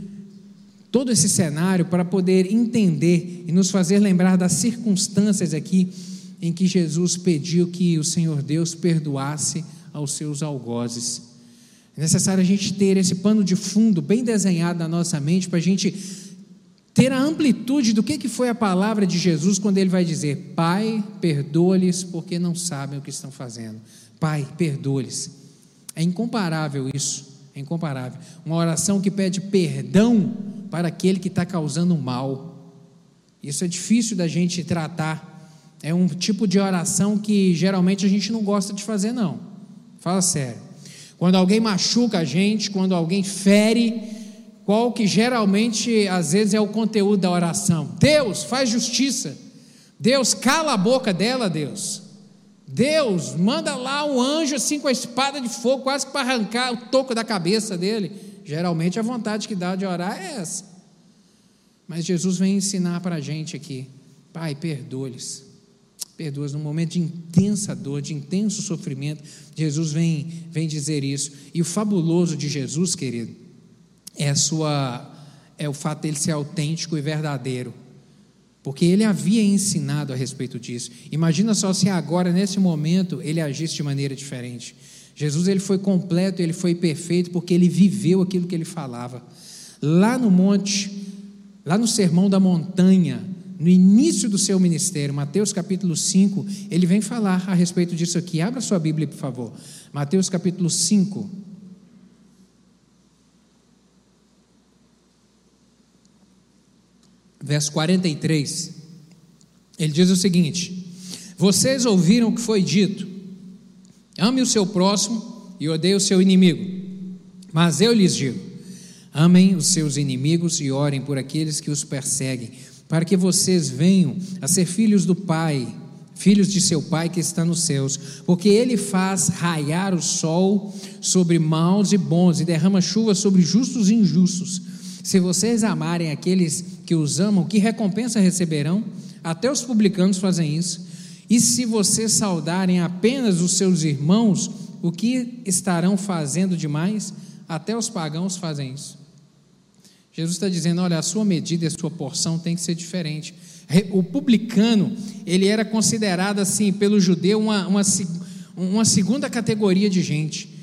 todo esse cenário, para poder entender e nos fazer lembrar das circunstâncias aqui em que Jesus pediu que o Senhor Deus perdoasse aos seus algozes. É necessário a gente ter esse pano de fundo bem desenhado na nossa mente para a gente ter a amplitude do que, que foi a palavra de Jesus quando ele vai dizer: Pai, perdoa-lhes porque não sabem o que estão fazendo. Pai, perdoa-lhes. É incomparável isso, é incomparável. Uma oração que pede perdão para aquele que está causando mal. Isso é difícil da gente tratar. É um tipo de oração que geralmente a gente não gosta de fazer, não. Fala sério. Quando alguém machuca a gente, quando alguém fere, qual que geralmente às vezes é o conteúdo da oração. Deus, faz justiça. Deus, cala a boca dela, Deus. Deus, manda lá um anjo assim com a espada de fogo, quase para arrancar o toco da cabeça dele. Geralmente a vontade que dá de orar é essa. Mas Jesus vem ensinar para a gente aqui: Pai, perdoa-lhes. Perdoa-os num momento de intensa dor, de intenso sofrimento. Jesus vem, vem dizer isso. E o fabuloso de Jesus, querido, é sua é o fato dele ser autêntico e verdadeiro. Porque ele havia ensinado a respeito disso. Imagina só se agora nesse momento ele agisse de maneira diferente. Jesus ele foi completo, ele foi perfeito porque ele viveu aquilo que ele falava. Lá no monte, lá no sermão da montanha, no início do seu ministério, Mateus capítulo 5, ele vem falar a respeito disso aqui. Abra sua Bíblia, por favor. Mateus capítulo 5. Verso 43. Ele diz o seguinte: Vocês ouviram o que foi dito: ame o seu próximo e odeie o seu inimigo. Mas eu lhes digo: amem os seus inimigos e orem por aqueles que os perseguem, para que vocês venham a ser filhos do Pai, filhos de seu Pai que está nos céus, porque Ele faz raiar o sol sobre maus e bons e derrama chuva sobre justos e injustos. Se vocês amarem aqueles que os amam, que recompensa receberão? Até os publicanos fazem isso. E se vocês saudarem apenas os seus irmãos, o que estarão fazendo demais? Até os pagãos fazem isso. Jesus está dizendo: olha, a sua medida e a sua porção tem que ser diferente. O publicano, ele era considerado assim, pelo judeu, uma, uma, uma segunda categoria de gente.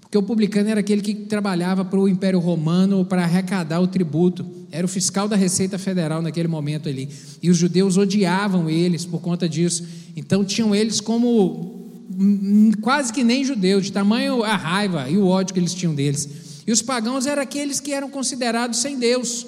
Porque o publicano era aquele que trabalhava para o Império Romano para arrecadar o tributo, era o fiscal da Receita Federal naquele momento ali. E os judeus odiavam eles por conta disso. Então tinham eles como hum, quase que nem judeus, de tamanho a raiva e o ódio que eles tinham deles. E os pagãos eram aqueles que eram considerados sem Deus.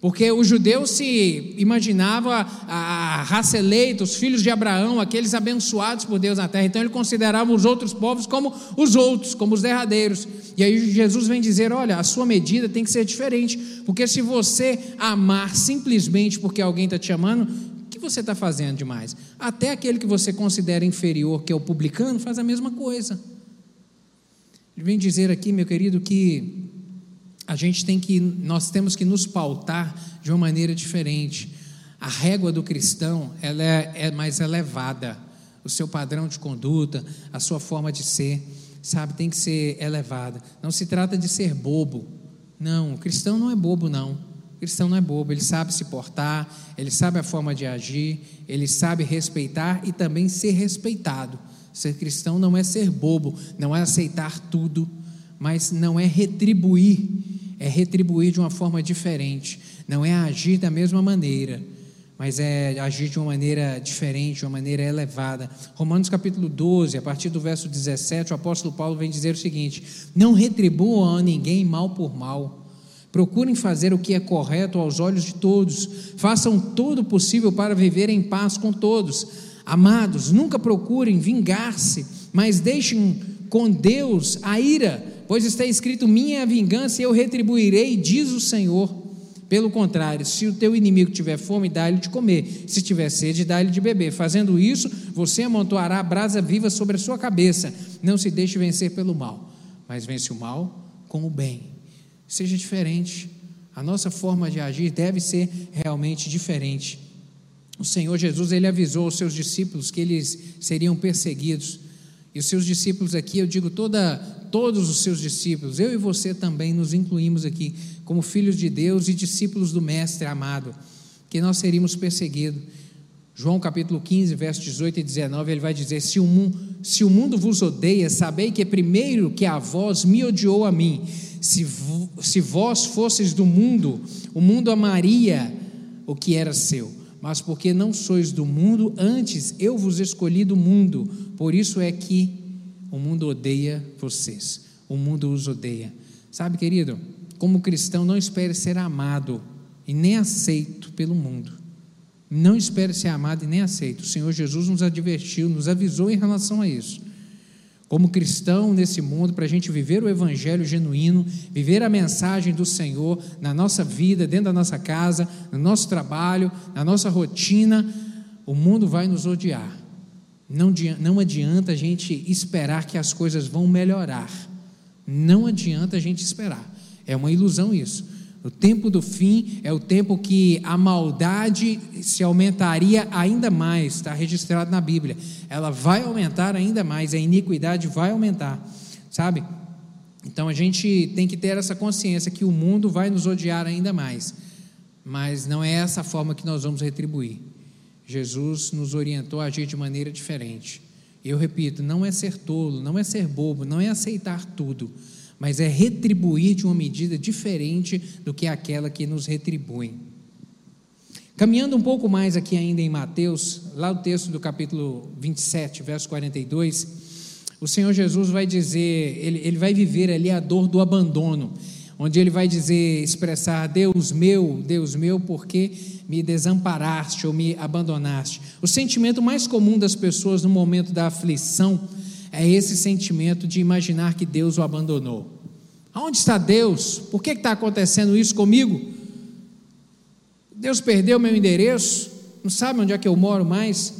Porque o judeu se imaginava a raça eleita, os filhos de Abraão, aqueles abençoados por Deus na terra. Então ele considerava os outros povos como os outros, como os derradeiros. E aí Jesus vem dizer: olha, a sua medida tem que ser diferente. Porque se você amar simplesmente porque alguém está te amando, o que você está fazendo demais? Até aquele que você considera inferior, que é o publicano, faz a mesma coisa. Ele vem dizer aqui, meu querido, que a gente tem que, nós temos que nos pautar de uma maneira diferente. A régua do cristão ela é, é mais elevada. O seu padrão de conduta, a sua forma de ser, sabe, tem que ser elevada. Não se trata de ser bobo. Não, o cristão não é bobo, não. O cristão não é bobo, ele sabe se portar, ele sabe a forma de agir, ele sabe respeitar e também ser respeitado. Ser cristão não é ser bobo, não é aceitar tudo, mas não é retribuir é retribuir de uma forma diferente, não é agir da mesma maneira, mas é agir de uma maneira diferente, de uma maneira elevada. Romanos capítulo 12, a partir do verso 17, o apóstolo Paulo vem dizer o seguinte: Não retribuam a ninguém mal por mal. Procurem fazer o que é correto aos olhos de todos. Façam todo o possível para viver em paz com todos. Amados, nunca procurem vingar-se, mas deixem com Deus a ira pois está escrito: Minha vingança eu retribuirei, diz o Senhor. Pelo contrário, se o teu inimigo tiver fome, dá-lhe de comer, se tiver sede, dá-lhe de beber. Fazendo isso, você amontoará brasa viva sobre a sua cabeça. Não se deixe vencer pelo mal, mas vence o mal com o bem. Seja diferente. A nossa forma de agir deve ser realmente diferente. O Senhor Jesus, ele avisou aos seus discípulos que eles seriam perseguidos. E os seus discípulos aqui, eu digo toda todos os seus discípulos, eu e você também nos incluímos aqui como filhos de Deus e discípulos do Mestre amado, que nós seríamos perseguidos. João capítulo 15, versos 18 e 19, ele vai dizer: se o, mundo, se o mundo vos odeia, sabei que primeiro que a vós me odiou a mim. Se, se vós fosseis do mundo, o mundo amaria o que era seu. Mas porque não sois do mundo, antes eu vos escolhi do mundo, por isso é que o mundo odeia vocês. O mundo os odeia. Sabe, querido, como cristão, não espere ser amado e nem aceito pelo mundo. Não espere ser amado e nem aceito. O Senhor Jesus nos advertiu, nos avisou em relação a isso. Como cristão nesse mundo, para a gente viver o Evangelho genuíno, viver a mensagem do Senhor na nossa vida, dentro da nossa casa, no nosso trabalho, na nossa rotina, o mundo vai nos odiar. Não, não adianta a gente esperar que as coisas vão melhorar. Não adianta a gente esperar. É uma ilusão isso. O tempo do fim é o tempo que a maldade se aumentaria ainda mais, está registrado na Bíblia. Ela vai aumentar ainda mais, a iniquidade vai aumentar, sabe? Então a gente tem que ter essa consciência que o mundo vai nos odiar ainda mais, mas não é essa forma que nós vamos retribuir. Jesus nos orientou a agir de maneira diferente. Eu repito, não é ser tolo, não é ser bobo, não é aceitar tudo, mas é retribuir de uma medida diferente do que aquela que nos retribui. Caminhando um pouco mais aqui ainda em Mateus, lá o texto do capítulo 27, verso 42, o Senhor Jesus vai dizer, ele, ele vai viver ali a dor do abandono. onde ele vai dizer, expressar: Deus meu, Deus meu, porque me desamparaste ou me abandonaste. O sentimento mais comum das pessoas no momento da aflição é esse sentimento de imaginar que Deus o abandonou. Aonde está Deus? Por que está acontecendo isso comigo? Deus perdeu meu endereço? Não sabe onde é que eu moro mais?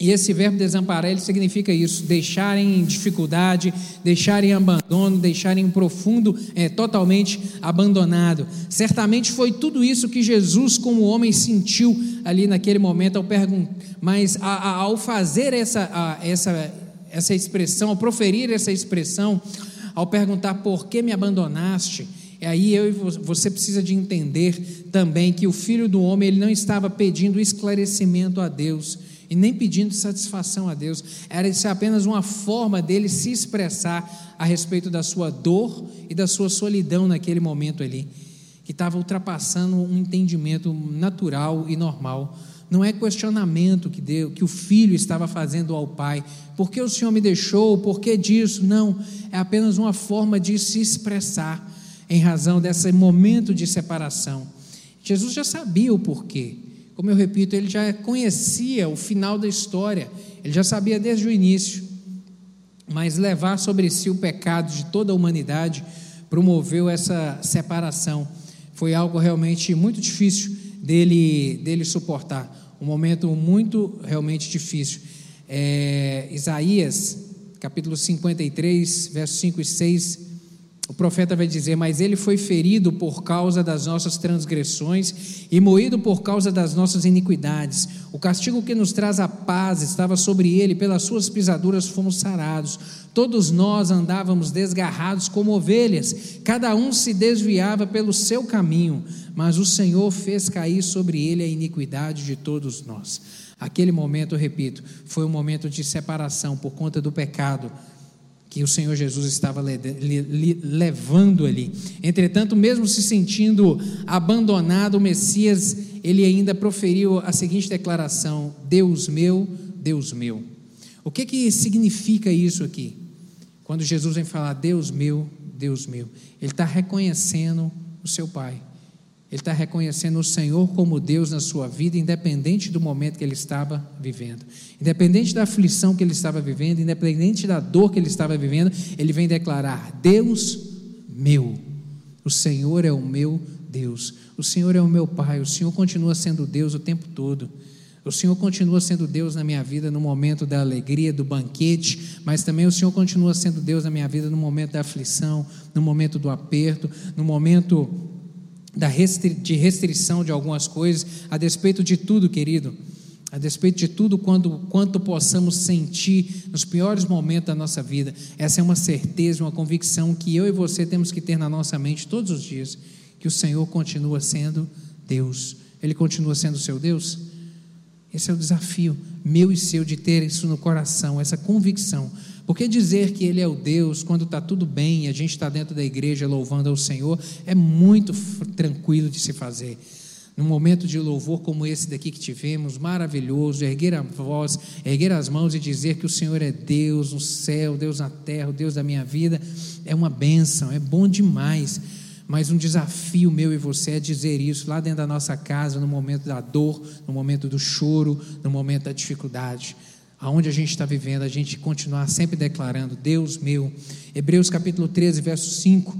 E esse verbo desamparar, ele significa isso: deixarem em dificuldade, deixarem em abandono, deixarem em profundo, é, totalmente abandonado. Certamente foi tudo isso que Jesus, como homem, sentiu ali naquele momento, ao perguntar. Mas a, a, ao fazer essa, a, essa, essa expressão, ao proferir essa expressão, ao perguntar por que me abandonaste, e aí eu e você precisa de entender também que o Filho do Homem ele não estava pedindo esclarecimento a Deus e nem pedindo satisfação a Deus. Era isso apenas uma forma dele se expressar a respeito da sua dor e da sua solidão naquele momento ali, que estava ultrapassando um entendimento natural e normal. Não é questionamento que deu, que o filho estava fazendo ao pai. Por que o Senhor me deixou? Por que disso? Não, é apenas uma forma de se expressar em razão desse momento de separação. Jesus já sabia o porquê. Como eu repito, ele já conhecia o final da história, ele já sabia desde o início. Mas levar sobre si o pecado de toda a humanidade promoveu essa separação. Foi algo realmente muito difícil dele, dele suportar. Um momento muito realmente difícil. É, Isaías, capítulo 53, versos 5 e 6 o profeta vai dizer: Mas ele foi ferido por causa das nossas transgressões e moído por causa das nossas iniquidades. O castigo que nos traz a paz estava sobre ele, pelas suas pisaduras fomos sarados. Todos nós andávamos desgarrados como ovelhas, cada um se desviava pelo seu caminho, mas o Senhor fez cair sobre ele a iniquidade de todos nós. Aquele momento, repito, foi um momento de separação por conta do pecado que o Senhor Jesus estava levando ali. Entretanto, mesmo se sentindo abandonado, o Messias, ele ainda proferiu a seguinte declaração: Deus meu, Deus meu. O que que significa isso aqui? Quando Jesus vem falar Deus meu, Deus meu, ele está reconhecendo o seu Pai. Ele está reconhecendo o Senhor como Deus na sua vida, independente do momento que ele estava vivendo, independente da aflição que ele estava vivendo, independente da dor que ele estava vivendo, ele vem declarar: Deus meu, o Senhor é o meu Deus, o Senhor é o meu Pai, o Senhor continua sendo Deus o tempo todo. O Senhor continua sendo Deus na minha vida no momento da alegria, do banquete, mas também o Senhor continua sendo Deus na minha vida no momento da aflição, no momento do aperto, no momento da restri de restrição de algumas coisas, a despeito de tudo, querido, a despeito de tudo quando, quanto possamos sentir nos piores momentos da nossa vida, essa é uma certeza, uma convicção que eu e você temos que ter na nossa mente todos os dias, que o Senhor continua sendo Deus. Ele continua sendo seu Deus? Esse é o desafio meu e seu de ter isso no coração, essa convicção. Porque dizer que Ele é o Deus quando está tudo bem, a gente está dentro da igreja louvando ao Senhor, é muito tranquilo de se fazer. Num momento de louvor como esse daqui que tivemos, maravilhoso, erguer a voz, erguer as mãos e dizer que o Senhor é Deus no céu, Deus na terra, o Deus da minha vida, é uma bênção, é bom demais. Mas um desafio meu e você é dizer isso lá dentro da nossa casa, no momento da dor, no momento do choro, no momento da dificuldade aonde a gente está vivendo, a gente continuar sempre declarando: Deus meu. Hebreus capítulo 13, verso 5,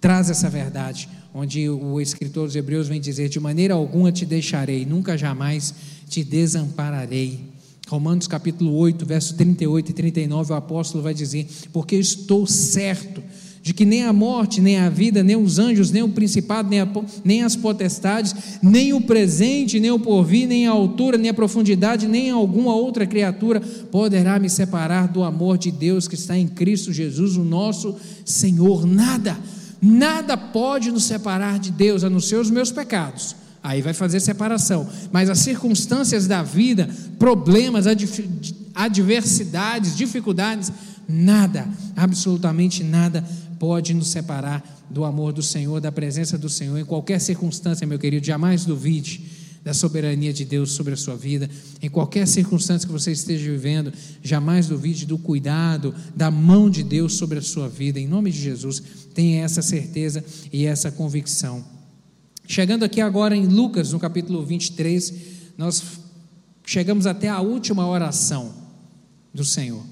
traz essa verdade, onde o escritor dos Hebreus vem dizer: De maneira alguma te deixarei, nunca jamais te desampararei. Romanos capítulo 8, verso 38 e 39, o apóstolo vai dizer: Porque estou certo de que nem a morte, nem a vida, nem os anjos, nem o principado, nem, a, nem as potestades, nem o presente, nem o porvir, nem a altura, nem a profundidade, nem alguma outra criatura poderá me separar do amor de Deus que está em Cristo Jesus, o nosso Senhor. Nada, nada pode nos separar de Deus, a não ser os meus pecados. Aí vai fazer separação. Mas as circunstâncias da vida, problemas, adversidades, dificuldades, nada, absolutamente nada pode nos separar do amor do Senhor, da presença do Senhor, em qualquer circunstância, meu querido, jamais duvide da soberania de Deus sobre a sua vida, em qualquer circunstância que você esteja vivendo, jamais duvide do cuidado, da mão de Deus sobre a sua vida, em nome de Jesus, tenha essa certeza e essa convicção. Chegando aqui agora em Lucas, no capítulo 23, nós chegamos até a última oração do Senhor.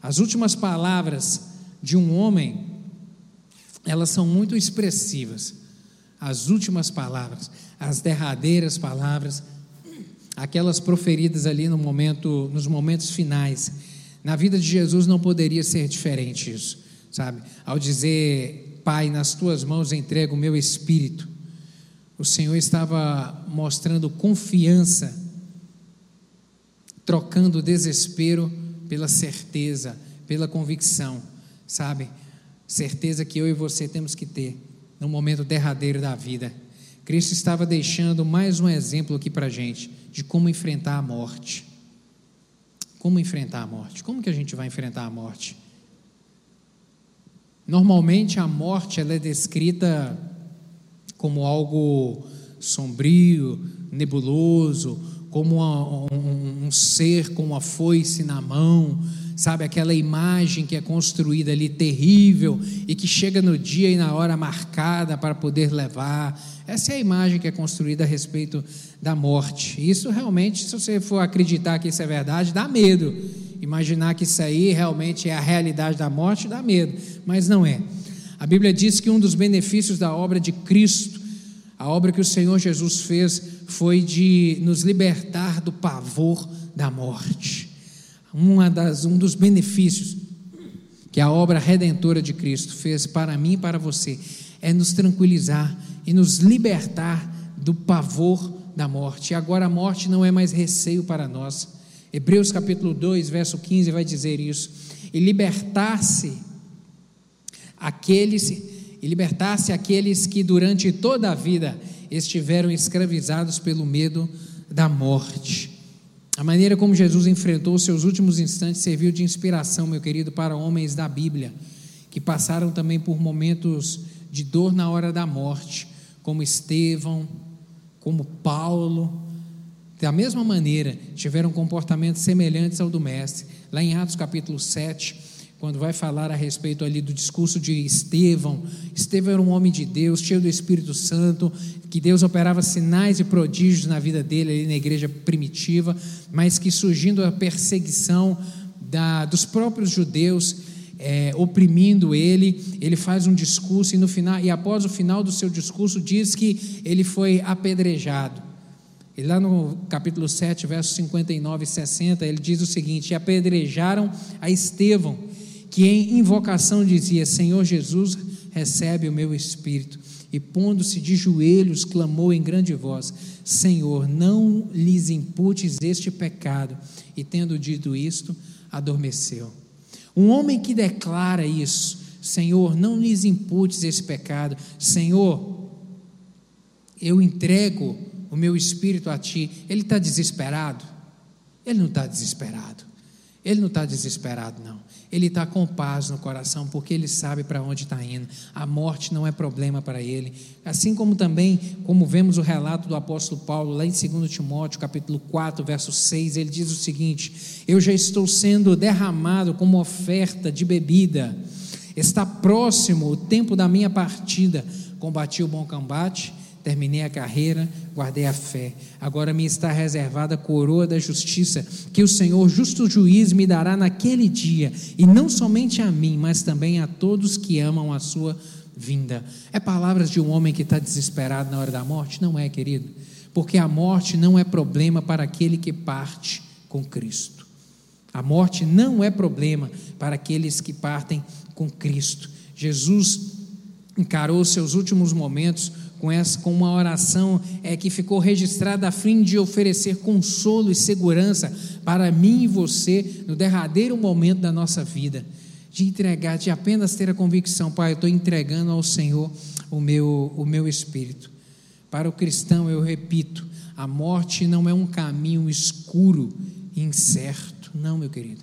As últimas palavras de um homem, elas são muito expressivas. As últimas palavras, as derradeiras palavras, aquelas proferidas ali no momento, nos momentos finais. Na vida de Jesus não poderia ser diferente isso, sabe? Ao dizer, Pai, nas tuas mãos entrego o meu espírito, o Senhor estava mostrando confiança, trocando desespero pela certeza, pela convicção, sabe? Certeza que eu e você temos que ter no momento derradeiro da vida. Cristo estava deixando mais um exemplo aqui para a gente de como enfrentar a morte. Como enfrentar a morte? Como que a gente vai enfrentar a morte? Normalmente a morte ela é descrita como algo sombrio, nebuloso, como uma, um, um ser com uma foice na mão, sabe, aquela imagem que é construída ali terrível e que chega no dia e na hora marcada para poder levar. Essa é a imagem que é construída a respeito da morte. Isso realmente, se você for acreditar que isso é verdade, dá medo. Imaginar que isso aí realmente é a realidade da morte, dá medo, mas não é. A Bíblia diz que um dos benefícios da obra de Cristo, a obra que o Senhor Jesus fez, foi de nos libertar do pavor da morte uma das, um dos benefícios que a obra redentora de Cristo fez para mim e para você é nos tranquilizar e nos libertar do pavor da morte. E agora a morte não é mais receio para nós. Hebreus capítulo 2, verso 15 vai dizer isso. E libertar-se aqueles e libertar-se aqueles que durante toda a vida estiveram escravizados pelo medo da morte. A maneira como Jesus enfrentou seus últimos instantes serviu de inspiração, meu querido, para homens da Bíblia, que passaram também por momentos de dor na hora da morte, como Estevão, como Paulo. Da mesma maneira, tiveram comportamentos semelhantes ao do Mestre. Lá em Atos capítulo 7, quando vai falar a respeito ali do discurso de Estevão. Estevão era um homem de Deus, cheio do Espírito Santo, que Deus operava sinais e prodígios na vida dele ali na igreja primitiva, mas que surgindo a perseguição da, dos próprios judeus, é, oprimindo ele, ele faz um discurso e no final e após o final do seu discurso diz que ele foi apedrejado. E lá no capítulo 7, versos 59 e 60, ele diz o seguinte: apedrejaram a Estevão que em invocação dizia: Senhor Jesus, recebe o meu espírito. E pondo-se de joelhos, clamou em grande voz: Senhor, não lhes imputes este pecado. E tendo dito isto, adormeceu. Um homem que declara isso: Senhor, não lhes imputes esse pecado. Senhor, eu entrego o meu espírito a ti. Ele está desesperado? Ele não está desesperado. Ele não está desesperado, não. Ele está com paz no coração, porque ele sabe para onde está indo. A morte não é problema para ele. Assim como também, como vemos o relato do apóstolo Paulo, lá em 2 Timóteo, capítulo 4, verso 6, ele diz o seguinte: Eu já estou sendo derramado como oferta de bebida. Está próximo o tempo da minha partida. Combati o bom combate Terminei a carreira, guardei a fé. Agora me está reservada a coroa da justiça, que o Senhor, justo juiz, me dará naquele dia, e não somente a mim, mas também a todos que amam a sua vinda. É palavras de um homem que está desesperado na hora da morte? Não é, querido, porque a morte não é problema para aquele que parte com Cristo. A morte não é problema para aqueles que partem com Cristo. Jesus encarou seus últimos momentos com, essa, com uma oração é, que ficou registrada a fim de oferecer consolo e segurança para mim e você no derradeiro momento da nossa vida. De entregar, de apenas ter a convicção, Pai, eu estou entregando ao Senhor o meu, o meu espírito. Para o cristão, eu repito, a morte não é um caminho escuro incerto, não, meu querido.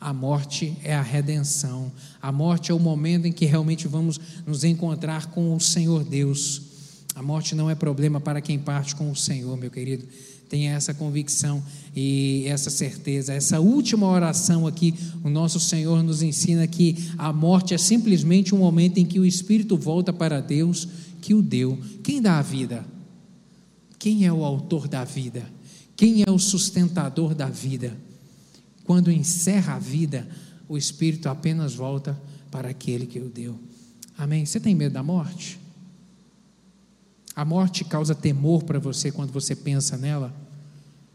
A morte é a redenção. A morte é o momento em que realmente vamos nos encontrar com o Senhor Deus. A morte não é problema para quem parte com o Senhor, meu querido. Tenha essa convicção e essa certeza. Essa última oração aqui, o nosso Senhor nos ensina que a morte é simplesmente um momento em que o espírito volta para Deus que o deu. Quem dá a vida? Quem é o autor da vida? Quem é o sustentador da vida? Quando encerra a vida, o espírito apenas volta para aquele que o deu. Amém? Você tem medo da morte? A morte causa temor para você quando você pensa nela?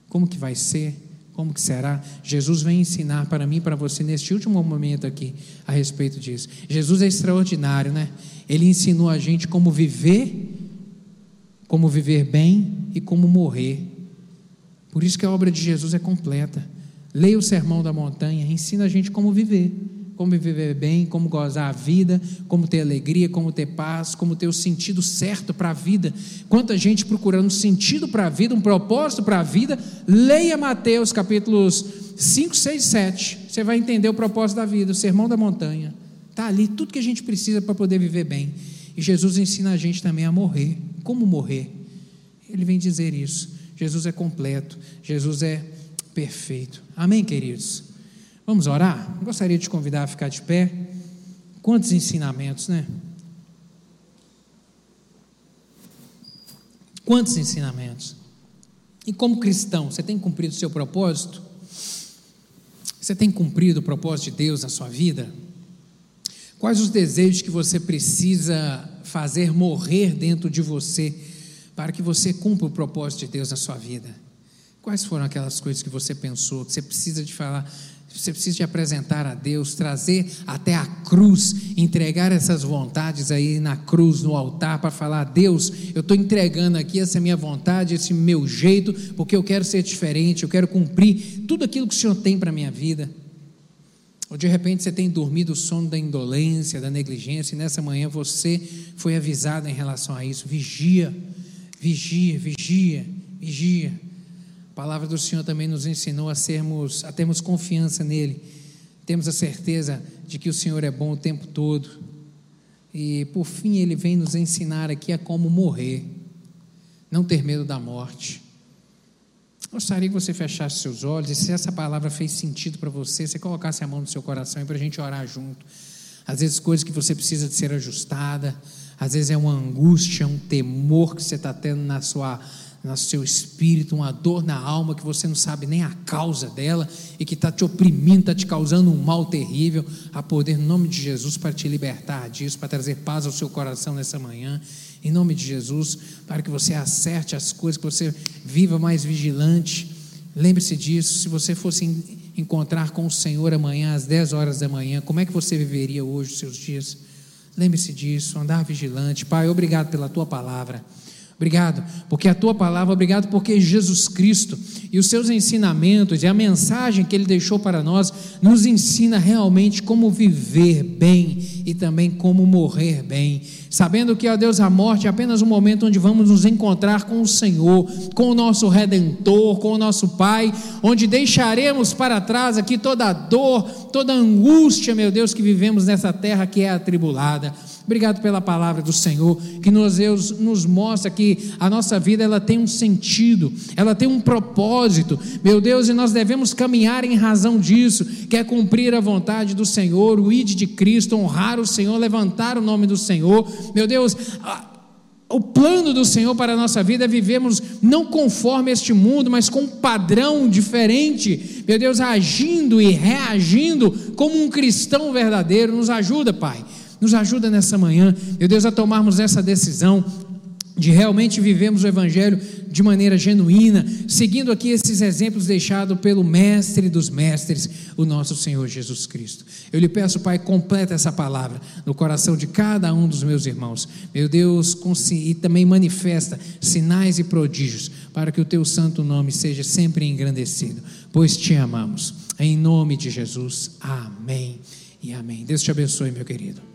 Como que vai ser? Como que será? Jesus vem ensinar para mim e para você neste último momento aqui a respeito disso. Jesus é extraordinário, né? Ele ensinou a gente como viver, como viver bem e como morrer. Por isso que a obra de Jesus é completa. Leia o Sermão da Montanha, ensina a gente como viver como viver bem, como gozar a vida, como ter alegria, como ter paz, como ter o sentido certo para a vida. Quanta gente procurando sentido para a vida, um propósito para a vida. Leia Mateus capítulos 5, 6, 7. Você vai entender o propósito da vida, o sermão da montanha. Está ali tudo que a gente precisa para poder viver bem. E Jesus ensina a gente também a morrer. Como morrer? Ele vem dizer isso. Jesus é completo, Jesus é perfeito. Amém, queridos? Vamos orar? Gostaria de te convidar a ficar de pé. Quantos ensinamentos, né? Quantos ensinamentos? E como cristão, você tem cumprido o seu propósito? Você tem cumprido o propósito de Deus na sua vida? Quais os desejos que você precisa fazer morrer dentro de você para que você cumpra o propósito de Deus na sua vida? Quais foram aquelas coisas que você pensou, que você precisa de falar, você precisa de apresentar a Deus, trazer até a cruz, entregar essas vontades aí na cruz, no altar, para falar: Deus, eu estou entregando aqui essa minha vontade, esse meu jeito, porque eu quero ser diferente, eu quero cumprir tudo aquilo que o Senhor tem para a minha vida. Ou de repente você tem dormido o sono da indolência, da negligência, e nessa manhã você foi avisado em relação a isso. Vigia, vigia, vigia, vigia. A palavra do Senhor também nos ensinou a sermos, a termos confiança nele. Temos a certeza de que o Senhor é bom o tempo todo. E por fim ele vem nos ensinar aqui a como morrer, não ter medo da morte. Gostaria que você fechasse seus olhos e se essa palavra fez sentido para você, você colocasse a mão no seu coração para a gente orar junto. Às vezes coisas que você precisa de ser ajustada, às vezes é uma angústia, um temor que você está tendo na sua no seu espírito, uma dor na alma que você não sabe nem a causa dela e que está te oprimindo, está te causando um mal terrível, a poder, no nome de Jesus, para te libertar disso, para trazer paz ao seu coração nessa manhã, em nome de Jesus, para que você acerte as coisas, que você viva mais vigilante. Lembre-se disso, se você fosse encontrar com o Senhor amanhã às 10 horas da manhã, como é que você viveria hoje os seus dias? Lembre-se disso, andar vigilante. Pai, obrigado pela tua palavra. Obrigado, porque a tua palavra, obrigado porque Jesus Cristo e os seus ensinamentos e a mensagem que ele deixou para nós nos ensina realmente como viver bem e também como morrer bem, sabendo que, ó Deus, a morte é apenas um momento onde vamos nos encontrar com o Senhor, com o nosso Redentor, com o nosso Pai, onde deixaremos para trás aqui toda a dor, toda a angústia, meu Deus, que vivemos nessa terra que é atribulada. Obrigado pela palavra do Senhor, que nos, Deus nos mostra que a nossa vida ela tem um sentido, ela tem um propósito, meu Deus, e nós devemos caminhar em razão disso, que é cumprir a vontade do Senhor, o id de Cristo, honrar o Senhor, levantar o nome do Senhor, meu Deus, o plano do Senhor para a nossa vida é vivermos não conforme este mundo, mas com um padrão diferente. Meu Deus, agindo e reagindo como um cristão verdadeiro. Nos ajuda, Pai. Nos ajuda nessa manhã, meu Deus, a tomarmos essa decisão de realmente vivermos o Evangelho de maneira genuína, seguindo aqui esses exemplos deixados pelo Mestre dos Mestres, o nosso Senhor Jesus Cristo. Eu lhe peço, Pai, completa essa palavra no coração de cada um dos meus irmãos, meu Deus, e também manifesta sinais e prodígios, para que o teu santo nome seja sempre engrandecido, pois te amamos. Em nome de Jesus, amém e amém. Deus te abençoe, meu querido.